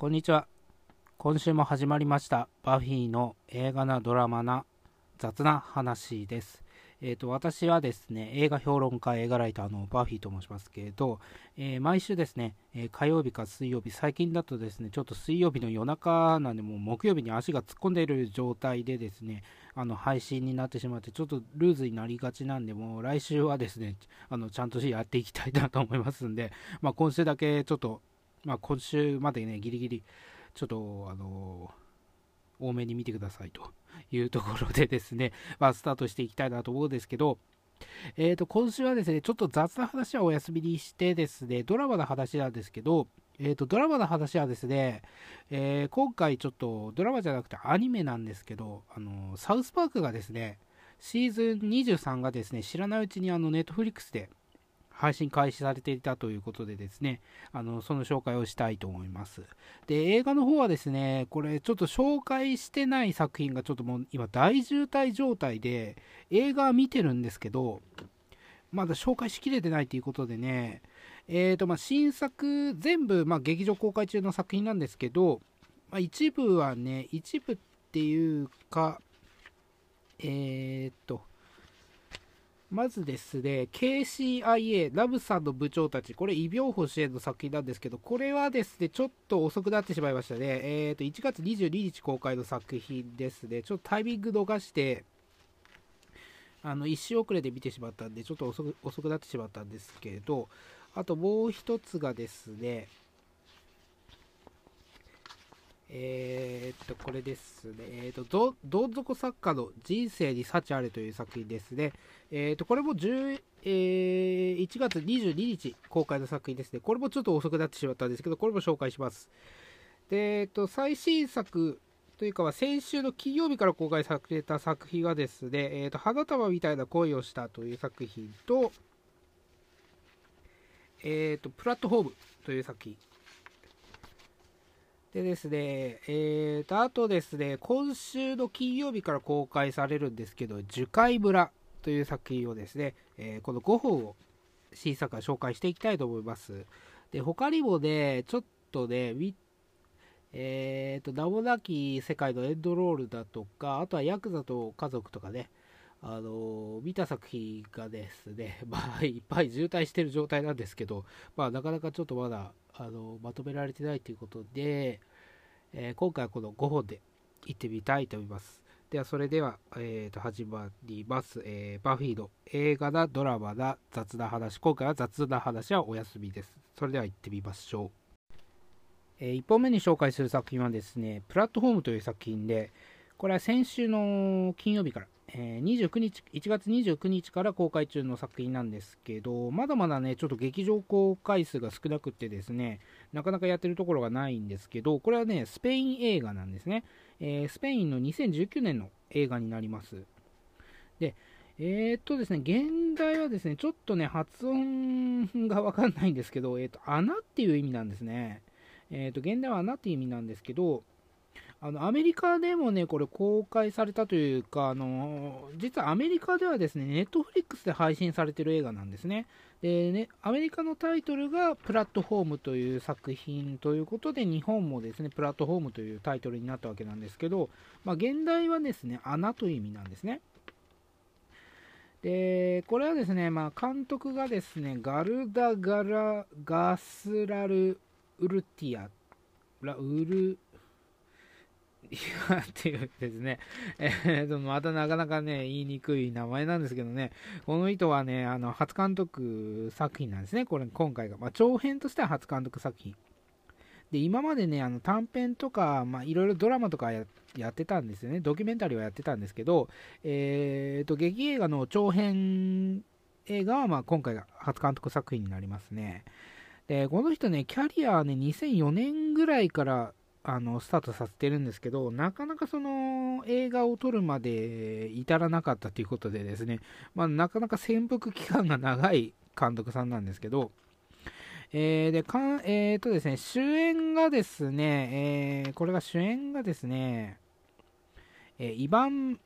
こんにちは。今週も始まりました。バフィーの映画なドラマな雑な話です。えっ、と、私はですね、映画評論家、映画ライターのバフィーと申しますけれど、えー毎週ですね、え火曜日か水曜日、最近だとですね、ちょっと水曜日の夜中なんで、もう木曜日に足が突っ込んでいる状態でですね、あの配信になってしまって、ちょっとルーズになりがちなんで、もう来週はですね、あのちゃんとやっていきたいなと思いますんで、まあ、今週だけちょっと、まあ、今週までね、ギリギリ、ちょっと、あの多めに見てくださいと いうところでですね、まあ、スタートしていきたいなと思うんですけど、えー、と今週はですね、ちょっと雑な話はお休みにしてですね、ドラマの話なんですけど、えー、とドラマの話はですね、えー今回ちょっとドラマじゃなくてアニメなんですけど、あのサウスパークがですね、シーズン23がですね、知らないうちにあのネットフリックスで配信開始されていたということでですね、あのその紹介をしたいと思います。で、映画の方はですね、これちょっと紹介してない作品がちょっともう今大渋滞状態で、映画見てるんですけど、まだ紹介しきれてないということでね、えーとまあ、新作、全部、まあ、劇場公開中の作品なんですけど、まあ、一部はね、一部っていうか、えーと、まずですね、KCIA、ラブさんの部長たち、これ、異病保支援の作品なんですけど、これはですね、ちょっと遅くなってしまいましたね。えーと、1月22日公開の作品ですね。ちょっとタイミング逃して、あの、一周遅れで見てしまったんで、ちょっと遅く遅くなってしまったんですけど、あともう一つがですね、えーっと、これですね、えーっと、どん底作家の人生に幸あれという作品ですね。えーっと、これも10、えー1月22日公開の作品ですね。これもちょっと遅くなってしまったんですけど、これも紹介します。で、えっと、最新作というかは、先週の金曜日から公開された作品がですね、えっと、花束みたいな恋をしたという作品と、えっと、プラットフォームという作品。でですね、えーと、あとですね、今週の金曜日から公開されるんですけど、樹海村という作品をですね、えーこの5本を新作から紹介していきたいと思います。で、他にもね、ちょっとね、えーと、名もなき世界のエンドロールだとか、あとはヤクザと家族とかね、あの見た作品がですね、まあ、いっぱい渋滞してる状態なんですけど、まあ、なかなかちょっとまだあのまとめられてないということで、えー今回はこの5本で行ってみたいと思います。では、それでは、えーと始まります、えーバフィーの映画だ、ドラマだ、雑な話。今回は雑な話はお休みです。それでは行ってみましょう。え1本目に紹介する作品はですね、プラットフォームという作品で、これは先週の金曜日から、えー29日、1月29日から公開中の作品なんですけど、まだまだね、ちょっと劇場公開数が少なくてですね、なかなかやってるところがないんですけど、これはね、スペイン映画なんですね。えースペインの2019年の映画になります。で、えーっとですね、現代はですね、ちょっとね、発音がわかんないんですけど、えーっと、穴っていう意味なんですね。えっと、現代は穴っていう意味なんですけど、あのアメリカでもね、これ公開されたというか、あの実はアメリカではですね、ネットフリックスで配信されてる映画なんですね。でね、アメリカのタイトルがプラットフォームという作品ということで、日本もですね、プラットフォームというタイトルになったわけなんですけど、まあ、現代はですね、穴という意味なんですね。で、これはですね、まあ、監督がですね、ガルダ・ガラ・ガスラル・ウルティア、ラウル、やっていうですね、えーと、またなかなかね、言いにくい名前なんですけどね、この人はね、あの、初監督作品なんですね、これ、今回が。まあ、長編としては初監督作品。で、今までね、あの短編とか、まあ、いろいろドラマとかややってたんですよね、ドキュメンタリーはやってたんですけど、えーと、劇映画の長編映画は、まあ、今回が初監督作品になりますね。で、この人ね、キャリアはね、2004年ぐらいから、あのスタートさせてるんですけど、なかなかその映画を撮るまで至らなかったということでですね、まあ、なかなか潜伏期間が長い監督さんなんですけど、えー、でかんえーとですね、主演がですね、えーこれが主演がですね、えーイバン・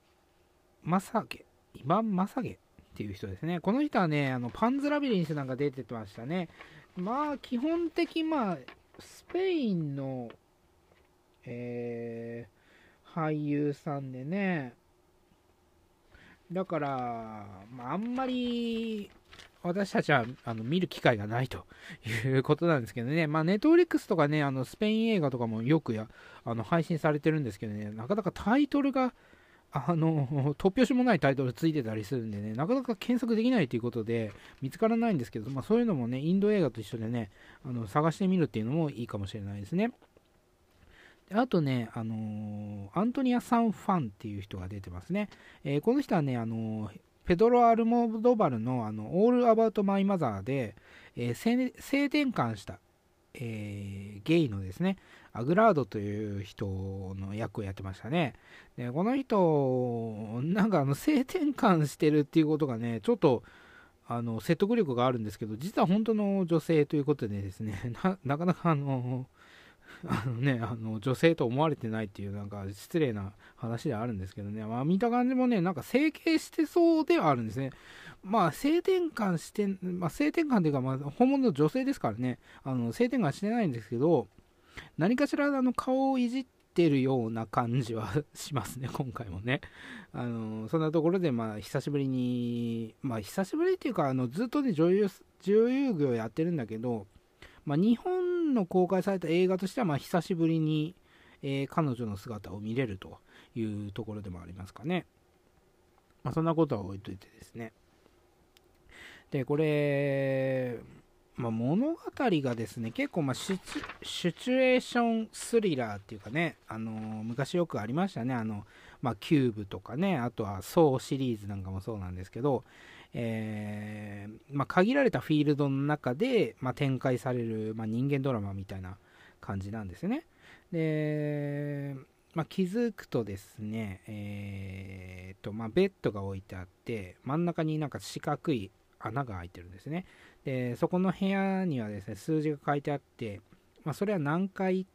マサゲ、イバン・マサゲっていう人ですね。この人はね、あのパンズ・ラビリンスなんか出てましたね。まあ、基本的、まあ、スペインのえー、俳優さんでね、だから、まあ、あんまり私たちはあの見る機会がないと いうことなんですけどね、まあ、ネットフリックスとかね、あのスペイン映画とかもよくやあの配信されてるんですけどね、なかなかタイトルが、あの、突拍子もないタイトルついてたりするんでね、なかなか検索できないということで、見つからないんですけど、まあ、そういうのもね、インド映画と一緒でね、あの探してみるっていうのもいいかもしれないですね。あとね、あのー、アントニア・サン・ファンっていう人が出てますね。えー、この人はね、あのー、ペドロ・アルモドバルのあのオール・アバウト・マイ・マザーで、えー、性転換した、え、ゲイのですね、アグラードという人の役をやってましたね。でこの人、なんかあの性転換してるっていうことがね、ちょっとあの説得力があるんですけど、実は本当の女性ということでですね、なかなかあのあのね、あの女性と思われてないっていうなんか失礼な話ではあるんですけどね、まあ、見た感じもね、なんか整形してそうではあるんですね。まあ、性転換して、まあ、性転換というか、まあ、本物の女性ですからね、あの性転換してないんですけど、何かしらあの顔をいじってるような感じはしますね、今回もね。あのそんなところで、まあ、久しぶりに、まあ、久しぶりっていうか、あのずっとね、女優、女優業やってるんだけど、まあ、日本の公開された映画としては、まあ、久しぶりに、えー、彼女の姿を見れるというところでもありますかね。まあ、そんなことは置いといてですね。で、これ、まあ、物語がですね、結構まあシチュエーションスリラーっていうかね、あのー、昔よくありましたね、あの、まあ、キューブとかね、あとはソーシリーズなんかもそうなんですけど、えー、まあ、限られたフィールドの中で、まあ、展開される、まあ、人間ドラマみたいな感じなんですね。で、ま気づくとですね、えーとまベッドが置いてあって真ん中になんか四角い穴が開いてるんですね。でそこの部屋にはですね数字が書いてあって、まそれは何回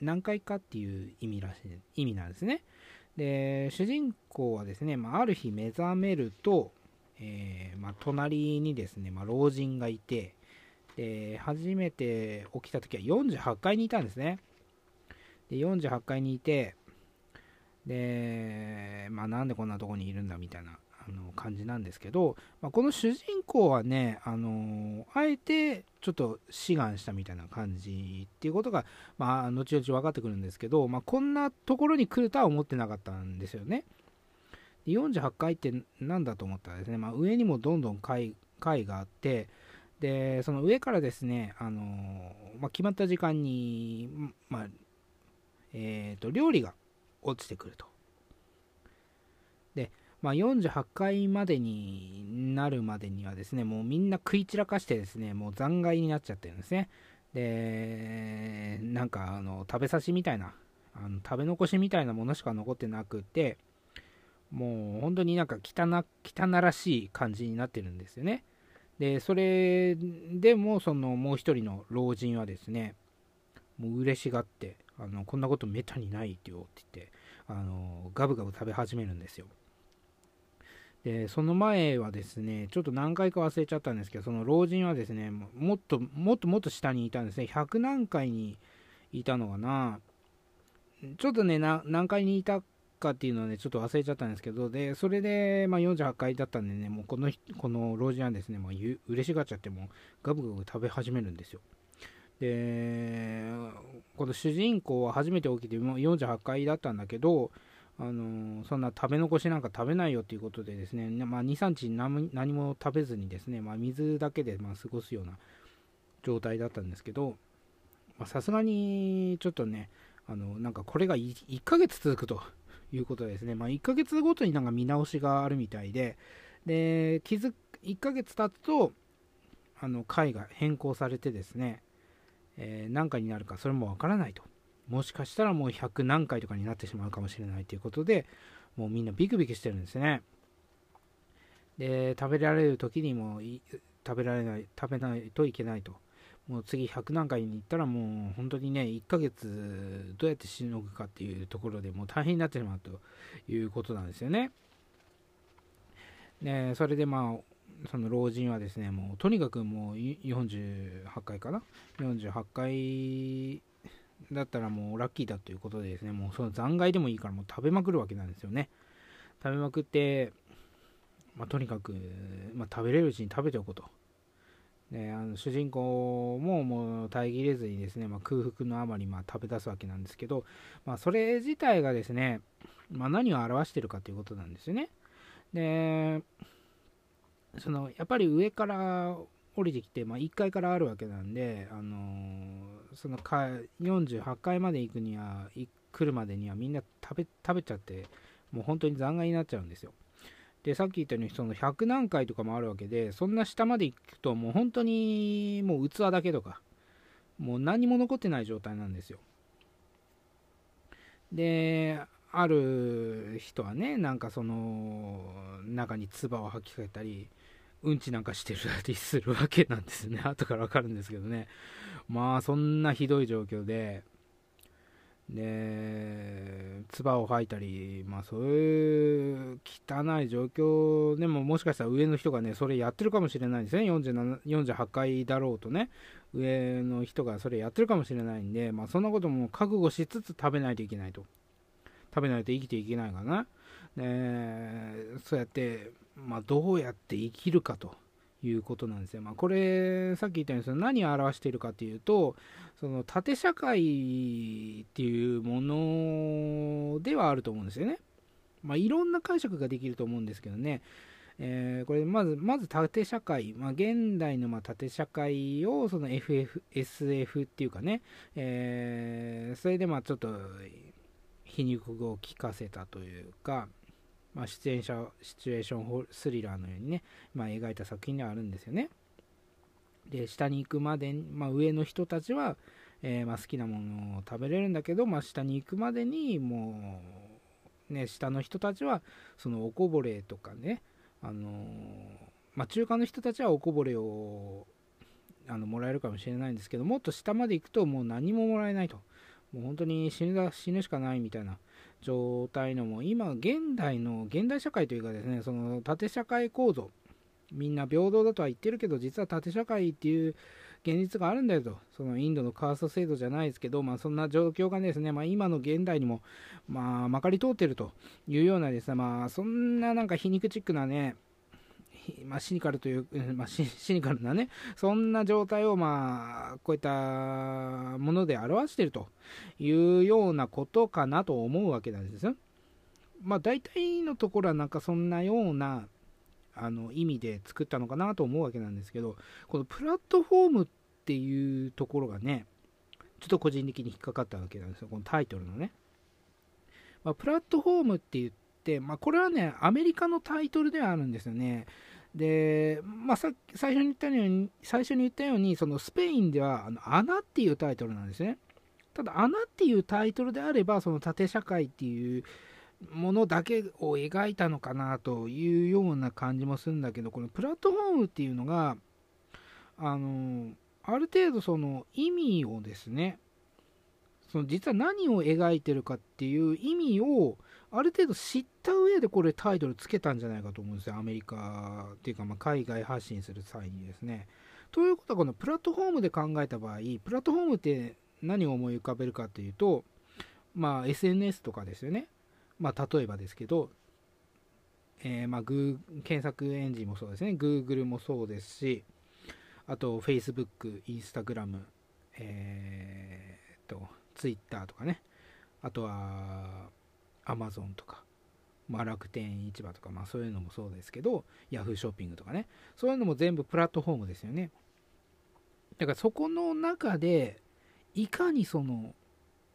何回かっていう意味らしい意味なんですね。で主人公はですね、まあ、る日目覚めると、えー、まあ、隣にですね、まあ、老人がいて、で、初めて起きた時は48階にいたんですね。で、48階にいて、で、まあ、なんでこんなとこにいるんだみたいなあの感じなんですけど、まあ、この主人公はね、あのあえてちょっと志願したみたいな感じっていうことが、まあ、後々分かってくるんですけど、まあ、こんなところに来るとは思ってなかったんですよね。で48階って何だと思ったらですね、まあ、上にもどんどん階階があってでその上からですね、あのまあ、決まった時間に、まあえーと、料理が落ちてくると。で、まあ、48階までになるまでにはですね、もうみんな食い散らかしてですね、もう残骸になっちゃってるんですね。で、なんかあの食べさしみたいな、あの食べ残しみたいなものしか残ってなくて、もう本当になんか汚汚らしい感じになってるんですよね。で、それでもそのもう一人の老人はですね、もう嬉しがって、あのこんなことめったにないよって言って、あのガブガブ食べ始めるんですよ。で、その前はですね、ちょっと何回か忘れちゃったんですけど、その老人はですね、もっともっともっと下にいたんですね。100何回にいたのかな。ちょっとね、何回にいたかっていうのはね、ちょっと忘れちゃったんですけど、で、それで、まあ、48回だったんでね、もうこの、この老人はですね、まあ、嬉しがっちゃって、もガブガブ食べ始めるんですよ。で、この主人公は初めて起きて、もう48回だったんだけど、あのそんな食べ残しなんか食べないよということでですね、まあ、2、3日何も食べずにですね、まあ、水だけでま過ごすような状態だったんですけど、さすがにちょっとね、あのなんかこれが 1, 1ヶ月続くということですね。まあ、1ヶ月ごとになんか見直しがあるみたいで、で、気づ1ヶ月経つと、あの、回が変更されてですね、えー、何回になるかそれもわからないと。もしかしたらもう100何回とかになってしまうかもしれないということで、もうみんなビクビクしてるんですね。で、食べられる時にも食べられない、食べないといけないと。もう次100何回に行ったらもう本当にね、1ヶ月どうやってしのぐかっていうところでもう大変になってしまうということなんですよね。で、それでまあ、その老人はですね、もうとにかくもう48回かな ?48 回だったらもうラッキーだということでですね、もうその残骸でもいいからもう食べまくるわけなんですよね。食べまくって、まあ、とにかく、まあ、食べれるうちに食べておこうと。であの主人公ももう耐えきれずにですね、まあ、空腹のあまりま食べ出すわけなんですけど、まあ、それ自体がですね、まあ、何を表してるかということなんですよね。でそのやっぱり上から降りてきて、まあ、1階からあるわけなんで、あのー、その48階まで行くには来るまでにはみんな食べ食べちゃってもう本当に残骸になっちゃうんですよでさっき言ったようにその100何回とかもあるわけでそんな下まで行くともう本当にもう器だけとかもう何も残ってない状態なんですよ。である人はねなんかその中に唾を吐きかけたりうんちなんかしてるりするわけなんですね。後から分かるんですけどね。まあそんなひどい状況でで、唾を吐いたり、まあそういう汚い状況でももしかしたら上の人がね、それやってるかもしれないですね。47 48回だろうとね、上の人がそれやってるかもしれないんで、まあそんなことも覚悟しつつ食べないといけないと。食べないと生きていけないかな。で、そうやって、まあどうやって生きるかと。いうことなんですよ。まあ、これ、さっき言ったようにその何を表しているかというと、その縦社会っていうものではあると思うんですよね。まあ、いろんな解釈ができると思うんですけどね。えー、これまず、まず縦社会、まあ、現代のま縦社会をその FF、SF っていうかね、えー、それでまあちょっと皮肉を聞かせたというか、まあ、出演者シチュエーションスリラーのようにね、まあ、描いた作品ではあるんですよね。で下に行くまで、まあ、上の人たちは、えー、まあ、好きなものを食べれるんだけど、まあ、下に行くまでにもう、ね、下の人たちはそのおこぼれとかね、あのー、ま、中間の人たちはおこぼれをあのもらえるかもしれないんですけどもっと下まで行くともう何ももらえないともう本当に死ぬ死ぬしかないみたいな状態のも今現代の現代社会というかですねその縦社会構造みんな平等だとは言ってるけど実は縦社会っていう現実があるんだよとそのインドのカースト制度じゃないですけど、まあ、そんな状況がですね、まあ、今の現代にも、まあ、まかり通ってるというようなですね、まあ、そんななんか皮肉チックなねまあ、シニカルという、まあ、シニカルなね、そんな状態を、まあ、こういったもので表しているというようなことかなと思うわけなんですよ。まあ、大体のところはなんかそんなようなあの意味で作ったのかなと思うわけなんですけど、このプラットフォームっていうところがね、ちょっと個人的に引っかかったわけなんですよ、このタイトルのね。まあ、プラットフォームって言って、まあ、これはね、アメリカのタイトルではあるんですよね。で、まあ、さ最初に言ったように、最初に言ったように、そのスペインでは、あの穴っていうタイトルなんですね。ただ、穴っていうタイトルであれば、その縦社会っていうものだけを描いたのかなというような感じもするんだけど、このプラットフォームっていうのが、あの、ある程度その意味をですね、その実は何を描いてるかっていう意味をある程度知った上でこれタイトルつけたんじゃないかと思うんですよ。アメリカっていうか、ま海外発信する際にですね。ということは、このプラットフォームで考えた場合、プラットフォームって何を思い浮かべるかというと、まあ、SNS とかですよね。まあ、例えばですけど、えー、まあ、検索エンジンもそうですね。Google もそうですし、あと Facebook、Instagram、えー、と、Twitter とかね。あとは、アマゾンとか、まあ、楽天市場とか、まあ、そういうのもそうですけど、ヤフーショッピングとかね、そういうのも全部プラットフォームですよね。だからそこの中で、いかにその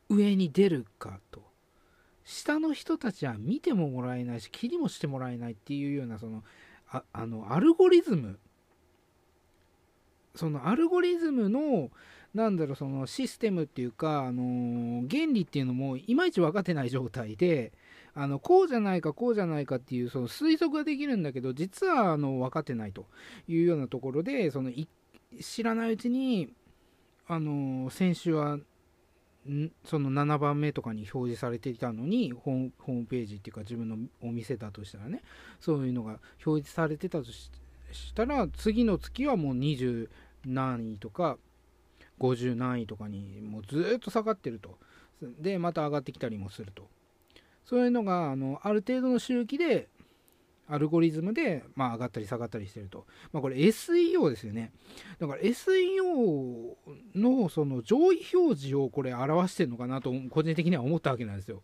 上に出るかと、下の人たちは見てももらえないし、気にもしてもらえないっていうような、その、ああの、アルゴリズム、そのアルゴリズムのなんだろう、そのシステムっていうか、あのー、原理っていうのもいまいち分かってない状態で、あのこうじゃないかこうじゃないかっていうその推測ができるんだけど実はあの分かってないというようなところでその知らないうちにあの先週はその7番目とかに表示されていたのにホームページっていうか自分のお店だとしたらねそういうのが表示されてたとしたら次の月はもう20何位とか50何位とかにもうずっと下がってるとでまた上がってきたりもするとそういうのがあのある程度の周期でアルゴリズムで、まあ、上がったり下がったりしてると。まあ、これ SEO ですよね。だから SEO のその上位表示をこれ表してるのかなと個人的には思ったわけなんですよ。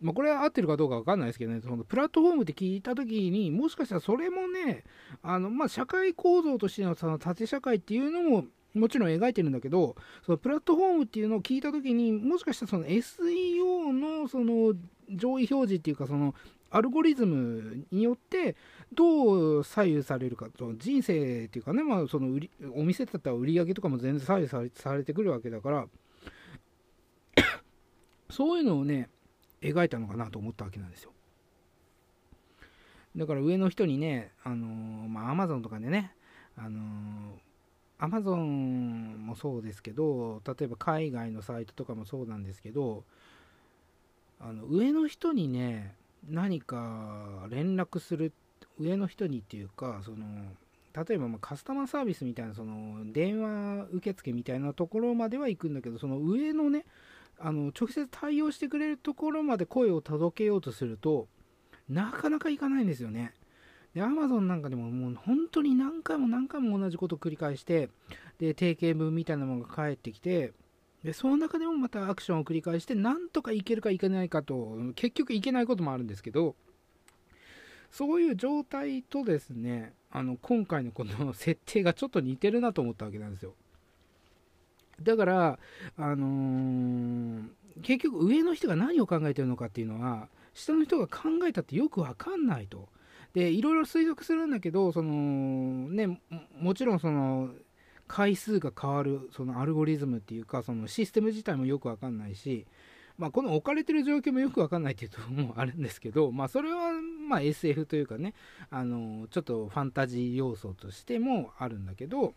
まあ、これは合ってるかどうかわかんないですけどね、そのプラットフォームって聞いたときに、もしかしたらそれもね、あのまあ、社会構造としてのその縦社会っていうのももちろん描いてるんだけど、そのプラットフォームっていうのを聞いたときに、もしかしたらその SEO のその上位表示っていうか、そのアルゴリズムによってどう左右されるかと、人生っていうかね、まあ、その売りお店だったら売り上げとかも全然左右されされてくるわけだから、そういうのをね、描いたのかなと思ったわけなんですよ。だから上の人にね、あのー、まあ、アマゾンとかでね、あのー、アマゾンもそうですけど、例えば海外のサイトとかもそうなんですけど、あの上の人にね、何か連絡する、上の人にっていうか、その、例えばまカスタマーサービスみたいな、その電話受付みたいなところまでは行くんだけど、その上のね、あの直接対応してくれるところまで声を届けようとするとなかなかいかないんですよね。で、Amazon なんかでももう本当に何回も何回も同じことを繰り返して、で、定型文みたいなものが返ってきて、で、その中でもまたアクションを繰り返して、なんとかいけるかいけないかと、結局いけないこともあるんですけど、そういう状態とですね、あの、今回のこの設定がちょっと似てるなと思ったわけなんですよ。だから、あのー、結局上の人が何を考えてるのかっていうのは、下の人が考えたってよくわかんないと。で、いろいろ推測するんだけど、その、ね、もちろんその、回数が変わる、そのアルゴリズムっていうか、そのシステム自体もよくわかんないし、まあ、この置かれてる状況もよくわかんないっていうところもあるんですけど、まあ、それは、ま、SF というかね、あの、ちょっとファンタジー要素としてもあるんだけど、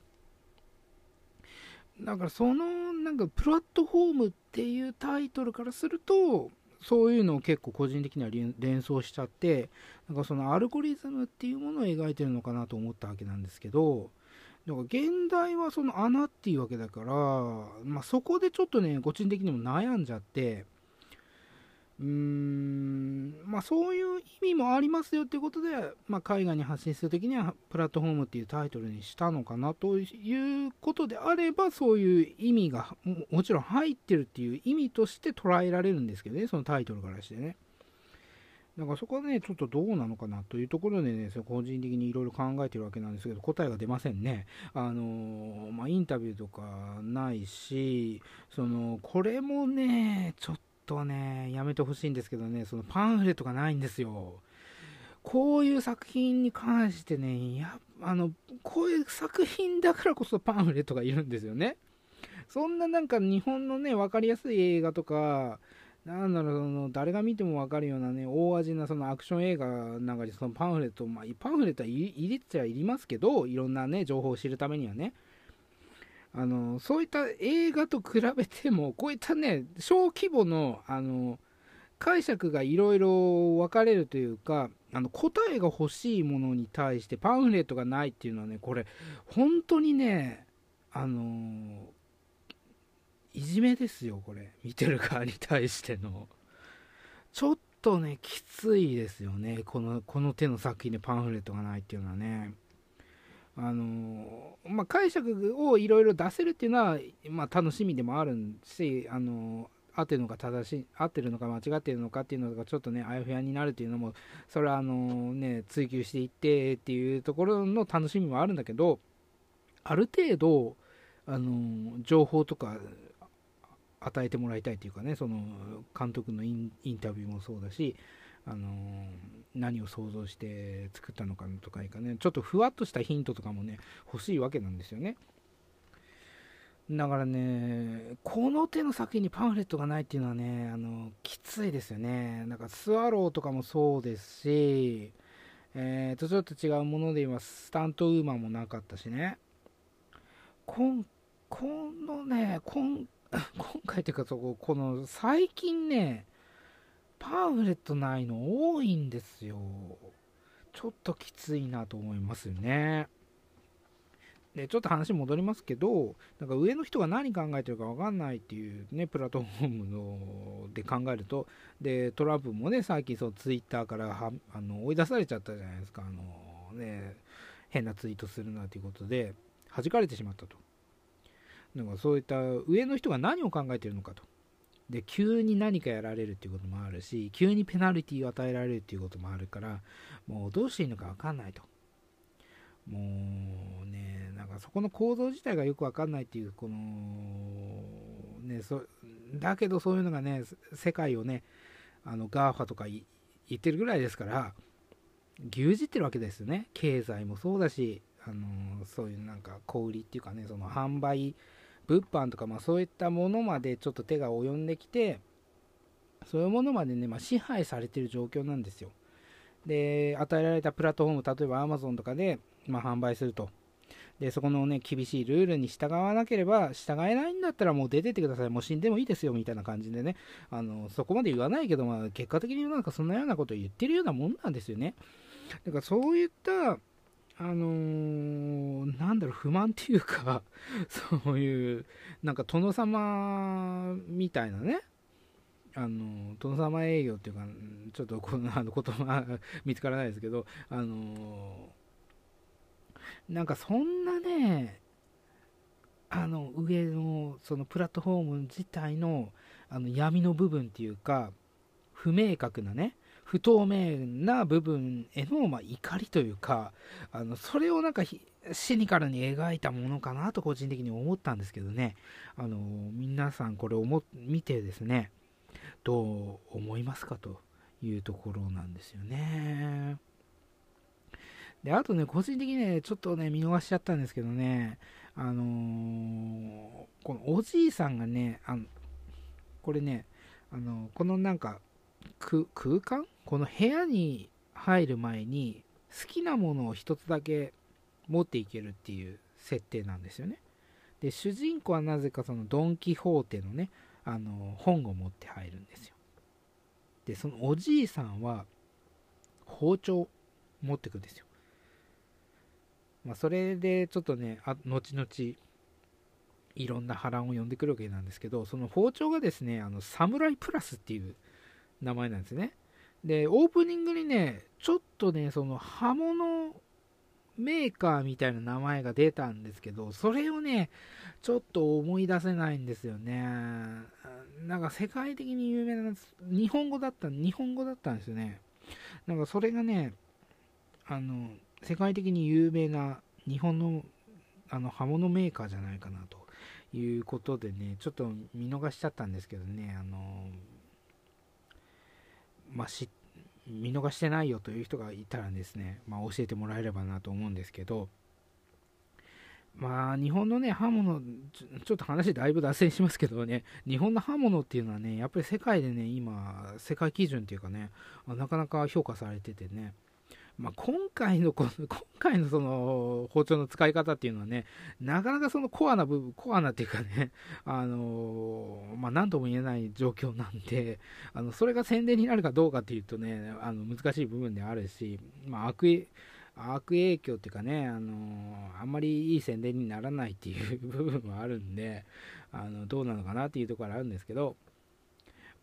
だからそのなんかプラットフォームっていうタイトルからするとそういうのを結構個人的には連想しちゃってなんかそのアルゴリズムっていうものを描いてるのかなと思ったわけなんですけどだから現代はその穴っていうわけだから、まあ、そこでちょっとね個人的にも悩んじゃってうーんまあそういう意味もありますよっていうことで、まあ、海外に発信するときにはプラットフォームっていうタイトルにしたのかなということであればそういう意味がもちろん入ってるっていう意味として捉えられるんですけどねそのタイトルからしてね。だからそこはねちょっとどうなのかなというところでねそ個人的にいろいろ考えてるわけなんですけど答えが出ませんね。あのー、まあ、インタビューとかないしそのこれもねちょっととね、やめてほしいんですけどね、そのパンフレットがないんですよ。こういう作品に関してね、やあの、こういう作品だからこそパンフレットがいるんですよね。そんななんか日本のね、分かりやすい映画とか、なんだろう、その誰が見ても分かるようなね、大味なそのアクション映画なんかでそのパンフレット、まあ、パンフレットは入れちゃいりますけど、いろんなね、情報を知るためにはね。あのそういった映画と比べてもこういったね小規模のあの解釈がいろいろ分かれるというかあの答えが欲しいものに対してパンフレットがないっていうのはねこれ本当にねあのいじめですよこれ。見てる側に対しての。ちょっとねきついですよね。このこの手の作品でパンフレットがないっていうのはね。あのまあ、解釈をいろいろ出せるっていうのは、まあ、楽しみでもあるし、あの合ってるのか正しい合ってるのか間違ってるのかっていうのがちょっとねあやふやになるっていうのもそれはあのね追求していってっていうところの楽しみもあるんだけどある程度あの情報とか与えてもらいたいっていうかねその監督のインタビューもそうだしあの何を想像して作ったのかとかいかねちょっとふわっとしたヒントとかもね欲しいわけなんですよね。だからねこの手の作品にパンフレットがないっていうのはねあのきついですよね。なんかスワローとかもそうですしえー、とちょっと違うもので言いますスタントウーマンもなかったしね。こんこのねこん 今回というかそここの最近ねパンフレットないの多いんですよ。ちょっときついなと思いますよね。でちょっと話戻りますけどなんか上の人が何考えてるか分かんないっていうねプラットフォームので考えるとでトランプもね最近そうツイッターからはあの追い出されちゃったじゃないですかあのね変なツイートするなということで弾かれてしまったとなんかそういった上の人が何を考えてるのかとで急に何かやられるっていうこともあるし急にペナルティを与えられるっていうこともあるからもうどうしていいのか分かんないと。もうねなんかそこの構造自体がよく分かんないっていうこのねそだけどそういうのがね世界をねあの GAFA とか言ってるぐらいですから牛耳ってるわけですよね。経済もそうだしあのそういうなんか小売りっていうかねその販売物販とか、まあ、そういったものまでちょっと手が及んできてそういうものまでね、まあ、支配されてる状況なんですよ。で与えられたプラットフォーム例えば Amazon とかで、まあ、販売すると。でそこのね厳しいルールに従わなければ従えないんだったらもう出てってください。もう死んでもいいですよみたいな感じでね。あのそこまで言わないけど、まあ、結果的になんかそんなようなことを言ってるようなもんなんですよね。だからそういったあのー、なんだろう、不満っていうか、そういう、なんか殿様みたいなね、あの、殿様営業っていうか、ちょっとこのあの言葉見つからないですけど、あのー、なんかそんなね、あの上のそのプラットフォーム自体のあの闇の部分っていうか、不明確なね、不透明な部分への、まあ、怒りというかあのそれをなんかシニカルに描いたものかなと個人的に思ったんですけどね。あの皆さんこれを見てですねどう思いますかというところなんですよね。であとね個人的にねちょっとね見逃しちゃったんですけどねあのー、このおじいさんがねあのこれねあのこのなんか空間この部屋に入る前に好きなものを一つだけ持っていけるっていう設定なんですよね。で主人公はなぜかそのドン・キホーテのねあの本を持って入るんですよ。でそのおじいさんは包丁持ってくんですよ。まあ、それでちょっとねあ後々いろんな波乱を呼んでくるわけなんですけどその包丁がですねあのサムライプラスっていう名前なんですね。で、オープニングにね、ちょっとね、その刃物メーカーみたいな名前が出たんですけど、それをね、ちょっと思い出せないんですよね。なんか世界的に有名な、日本語だった、日本語だったんですよね。なんかそれがね、あの、世界的に有名な日本のあの刃物メーカーじゃないかなということでね、ちょっと見逃しちゃったんですけどね、あの、まあ、見逃してないよという人がいたらですね、まあ、教えてもらえればなと思うんですけど、まあ、日本のね、刃物ち、ちょっと話だいぶ脱線しますけどね、日本の刃物っていうのはね、やっぱり世界でね、今、世界基準っていうかね、なかなか評価されててね、まあ、今回のこの、今回のその包丁の使い方っていうのはね、なかなかそのコアな部分、コアなっていうかね、あのまあ、なんとも言えない状況なんで、あの、それが宣伝になるかどうかっていうとね、あの、難しい部分であるし、まあ、悪悪影響っていうかね、あのあんまりいい宣伝にならないっていう部分はあるんで、あの、どうなのかなっていうところあるんですけど、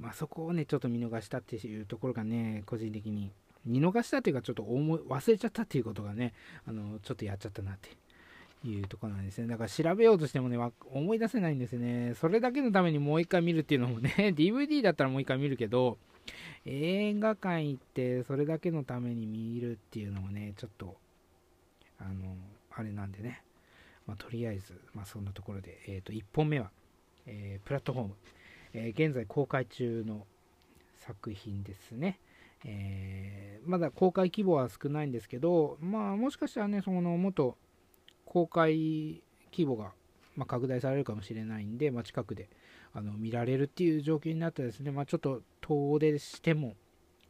まあ、そこをね、ちょっと見逃したっていうところがね、個人的に見逃したというか、ちょっと思い忘れちゃったっていうことがね、あの、ちょっとやっちゃったなっていうとこなんですね。だから調べようとしてもね、思い出せないんですね。それだけのためにもう一回見るっていうのもね、DVD だったらもう一回見るけど、映画館行ってそれだけのために見るっていうのもね、ちょっと、あの、あれなんでね、まあ、とりあえず、まあ、そんなところで、えっ、ー、と、1本目は、えー、プラットフォーム、えー、現在公開中の作品ですね。えー、まだ公開規模は少ないんですけど、まあ、もしかしたらね、そのもっと公開規模が、まあ、拡大されるかもしれないんで、まあ、近くであの見られるっていう状況になったらですね、まあ、ちょっと遠出しても、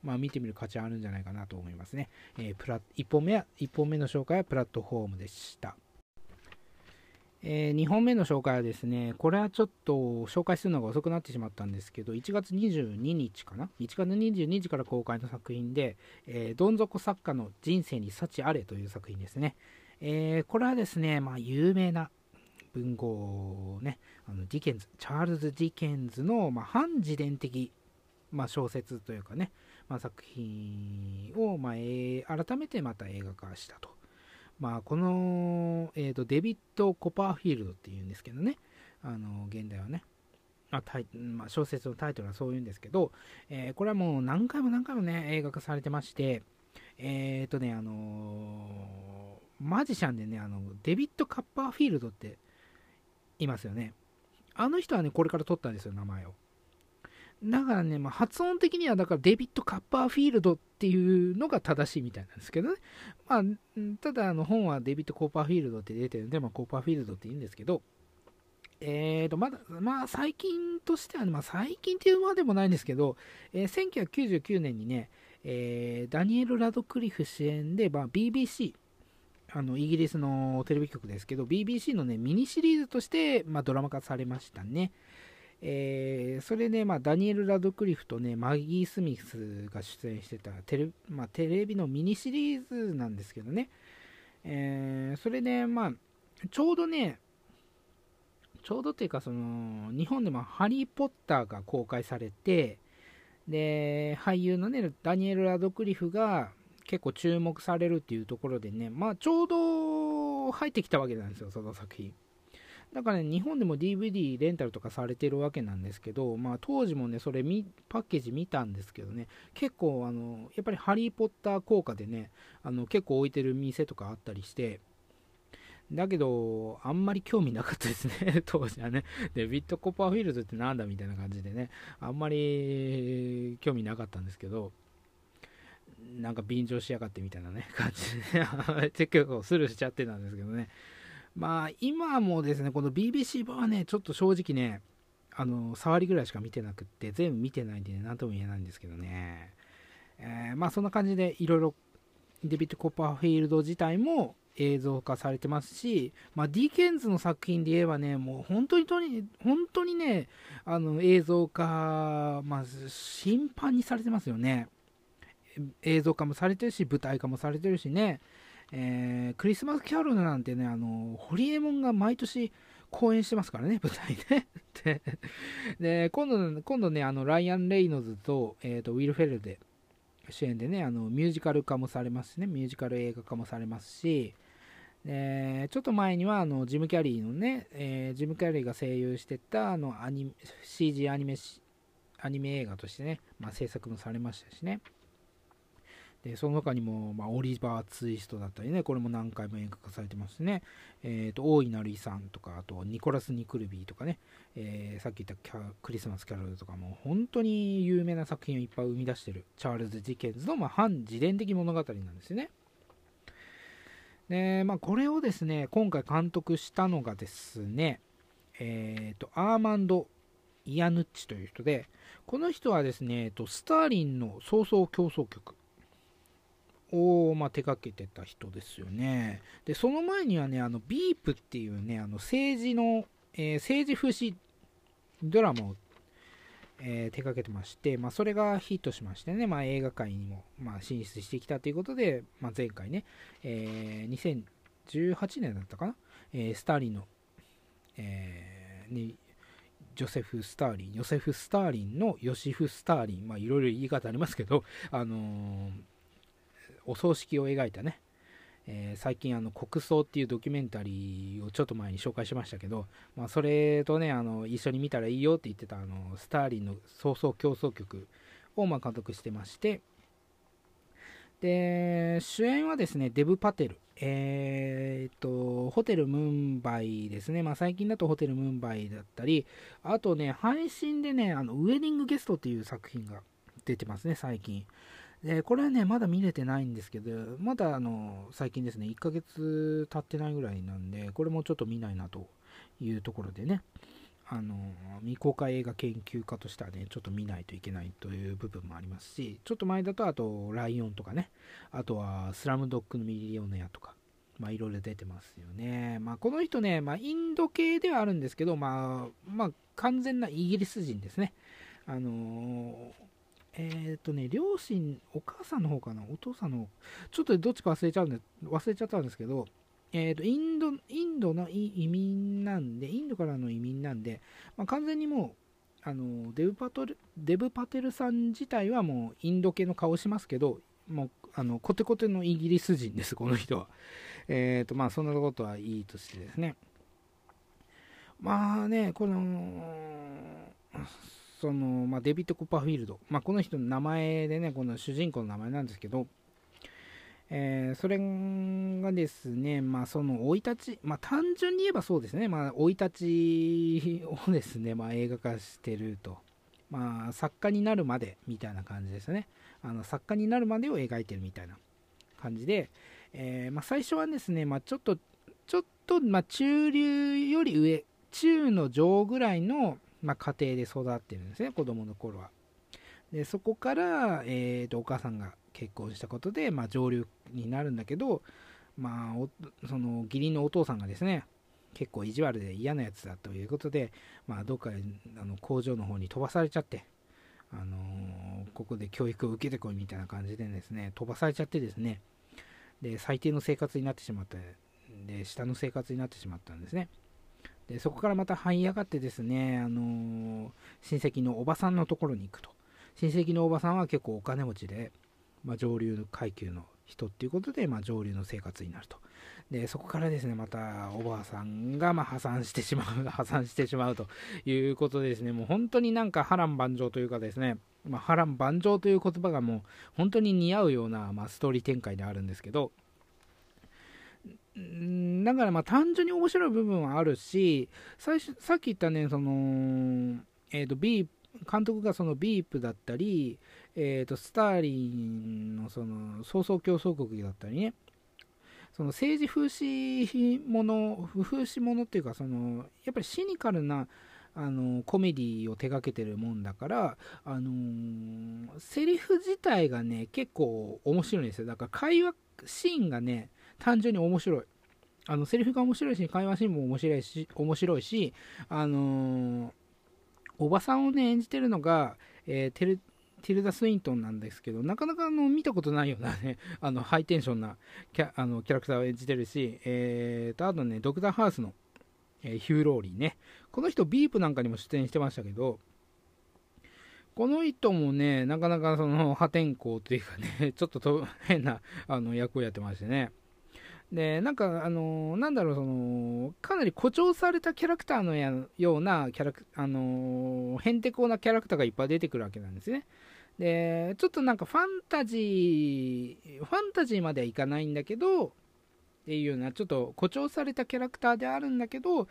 まあ、見てみる価値あるんじゃないかなと思いますね。えー、プラ1本目は1本目の紹介はプラットフォームでした。えー、2本目の紹介はですね、これはちょっと紹介するのが遅くなってしまったんですけど、1月22日かな ?1 月22日から公開の作品で、えー、どん底作家の人生に幸あれという作品ですね。えー、これはですね、まあ、有名な文豪ね、あのディケンズ、チャールズ・ディケンズの、まあ、半自伝的、まあ、小説というかね、まあ、作品を、まあ、改めてまた映画化したと。まあ、この、えーと、デビッド・コパーフィールドっていうんですけどね、あの原題はね、あタイまあ、小説のタイトルはそういうんですけど、えー、これはもう何回も何回もね、映画化されてまして、えっ、ー、とね、あのー、マジシャンでね、あのデビッド・カッパーフィールドっていますよね。あの人はね、これから取ったんですよ、名前を。だからね、まあ、発音的にはだからデビッド・カッパーフィールドっていうのが正しいみたいなんですけどね。まあ、ただあの本はデビッド・コーパーフィールドって出てるんで、まあ、コーパーフィールドって言うんですけど、えーと、まだ、まあ最近としては、まあ最近っていうまでもないんですけど、えー、1999年にね、えー、ダニエル・ラドクリフ主演で、まあ、BBC、あのイギリスのテレビ局ですけど、BBC のね、ミニシリーズとして、まあ、ドラマ化されましたね。えー、それで、まあ、ダニエル・ラドクリフとね、マギー・スミスが出演してたテレ,、まあ、テレビのミニシリーズなんですけどね、えー、それで、まあ、ちょうどね、ちょうどっていうか、その、日本でもハリー・ポッターが公開されて、で、俳優のね、ダニエル・ラドクリフが結構注目されるっていうところでね、まあ、ちょうど入ってきたわけなんですよ、その作品。だかね、日本でも DVD レンタルとかされてるわけなんですけど、まあ当時もね、それパッケージ見たんですけどね、結構あの、やっぱりハリー・ポッター効果でね、あの結構置いてる店とかあったりして、だけど、あんまり興味なかったですね、当時はね。で、ビットコパーフィールドってなんだみたいな感じでね、あんまり興味なかったんですけど、なんか便乗しやがってみたいなね、感じでね、結構スルーしちゃってたんですけどね。まあ、今もですね、この BBC 版はね、ちょっと正直ね、あの、触りぐらいしか見てなくって、全部見てないんでね、なんとも言えないんですけどね。えー、まあ、そんな感じで、いろいろ、デビッド・コッパーフィールド自体も映像化されてますし、まあ、ディケンズの作品で言えばね、もう本当にとに、本当にね、あの、映像化、まあ、頻繁にされてますよね。映像化もされてるし、舞台化もされてるしね。えー、クリスマスキャロルなんてね、あの、ホリエモンが毎年公演してますからね、舞台ね。で、今度、今度ね、あの、ライアン・レイノズと、えっ、ー、と、ウィル・フェルで主演でね、あの、ミュージカル化もされますしね、ミュージカル映画化もされますし、えちょっと前にはあのジム・キャリーのね、えー、ジム・キャリーが声優してたあのアニ CG アニメアニメ映画としてね、まあ、制作もされましたしね。でその他にも、まあ、オリバー・ツイストだったりね、これも何回も映画化されてますね。えっ、ー、と、大いなる遺産とか、あと、ニコラス・ニクルビーとかね、えー、さっき言ったクリスマス・キャロルとかも、本当に有名な作品をいっぱい生み出してる、チャールズ・ディケンズの、まあ、半自伝的物語なんですよね。で、まあ、これをですね、今回監督したのがですね、えっ、ー、と、アーマンド・イアヌッチという人で、この人はですね、えー、とスターリンの早々競争曲、を、まあ、手掛けてた人ですよね。で、その前にはね、あの、ビープっていうね、あの、政治の、えー、政治風刺ドラマを、えー、手掛けてまして、まあ、それがヒットしましてね、まあ、映画界にも、まあ、進出してきたということで、まあ、前回ね、えー、2018年だったかな、えー、スターリンの、えー、ね、ジョセフ・スターリン、ヨセフ・スターリンのヨシフ・スターリン、まあいろいろ言い方ありますけど、あのー、お葬式を描いたね、えー、最近あの国葬っていうドキュメンタリーをちょっと前に紹介しましたけど、まあ、それとねあの一緒に見たらいいよって言ってたあのスターリンの早々競争曲をま監督してまして。で主演はですねデブ・パテル。えー、っとホテル・ムンバイですね、まあ、最近だとホテル・ムンバイだったりあとね配信でねあのウェディングゲストっていう作品が出てますね最近。で、これはね、まだ見れてないんですけど、まだあの、最近ですね、1ヶ月経ってないぐらいなんで、これもちょっと見ないなというところでね、あの、未公開映画研究家としてはね、ちょっと見ないといけないという部分もありますし、ちょっと前だと、あと、ライオンとかね、あとは、スラムドッグのミリオネアとか、まあ、いろいろ出てますよね。まあ、この人ね、まあ、インド系ではあるんですけど、まあ、まあ、完全なイギリス人ですね。あのーえっ、とね、両親、お母さんの方かな、お父さんのちょっとどっちか忘れちゃうんで、忘れちゃったんですけど、えーと、インドインドの移民なんで、インドからの移民なんで、まあ、完全にもうあのデブパトルデブ・パテルさん自体はもうインド系の顔しますけど、もうあのコテコテのイギリス人です、この人は。えーとまあ、そんなことはいいとしてですね。まあね、この、その、まあ、デビッド・コッパーフィールド、まあ、この人の名前でね、この主人公の名前なんですけど、えー、それがですね、まあ、その生い立ち、まあ、単純に言えばそうですね、まあ、生い立ちをですね、まあ、映画化してると、まあ、作家になるまでみたいな感じですね、あの作家になるまでを描いてるみたいな感じで、えー、まあ、最初はですね、まあ、ちょっと、ちょっと、ま中流より上、中の上ぐらいの、ま家庭で育ってるんですね、子供の頃は。でそこから、えーと、お母さんが結婚したことで、まあ、上流になるんだけど、まあ、その義理のお父さんがですね結構意地悪で嫌なやつだということで、まあ、どっかあの工場の方に飛ばされちゃって、あのー、ここで教育を受けてこいみたいな感じでですね飛ばされちゃってですね。で最低の生活になってしまった。で下の生活になってしまったんですね。でそこからまた這い上がってですね、あのー、親戚のおばさんのところに行くと。親戚のおばさんは結構お金持ちで、まあ、上流階級の人っていうことで、まあ、上流の生活になると。でそこからですねまたおばあさんがま破産してしまう 破産してしまうということでですねもう本当になんか波乱万丈というかですね、まあ、波乱万丈という言葉がもう本当に似合うような、ま、ストーリー展開であるんですけどだからまあ単純に面白い部分はあるし、最初さっき言ったね、その、えっ、ー、と、ビー監督がそのビープだったり、えー、とスターリンのその早々競争国だったりね、その政治風刺もの、風刺ものっていうか、そのやっぱりシニカルなあのコメディを手がけてるもんだから、あのー、セリフ自体がね、結構面白いんですよ。だから会話シーンがね、単純に面白い。あのセリフが面白いし、会話シーンも面白いし、面白いし、あのー、おばさんをね、演じてるのが、えー、テルティルダ・スウィントンなんですけど、なかなかあの見たことないようなね、あのハイテンションなキャあのキャラクターを演じてるし、えーと、あとね、ドクター・ハウスの、えー、ヒュー・ローリーね、この人、ビープなんかにも出演してましたけど、この人もね、なかなかその破天荒というかね、ちょっと変なあの役をやってましてね、で、なんか、あの、なんだろう、その、かなり誇張されたキャラクターのやような、キャラク、あの、へんてこなキャラクターがいっぱい出てくるわけなんですね。で、ちょっとなんかファンタジー、ファンタジーまではいかないんだけど、っていうような、ちょっと誇張されたキャラクターであるんだけど、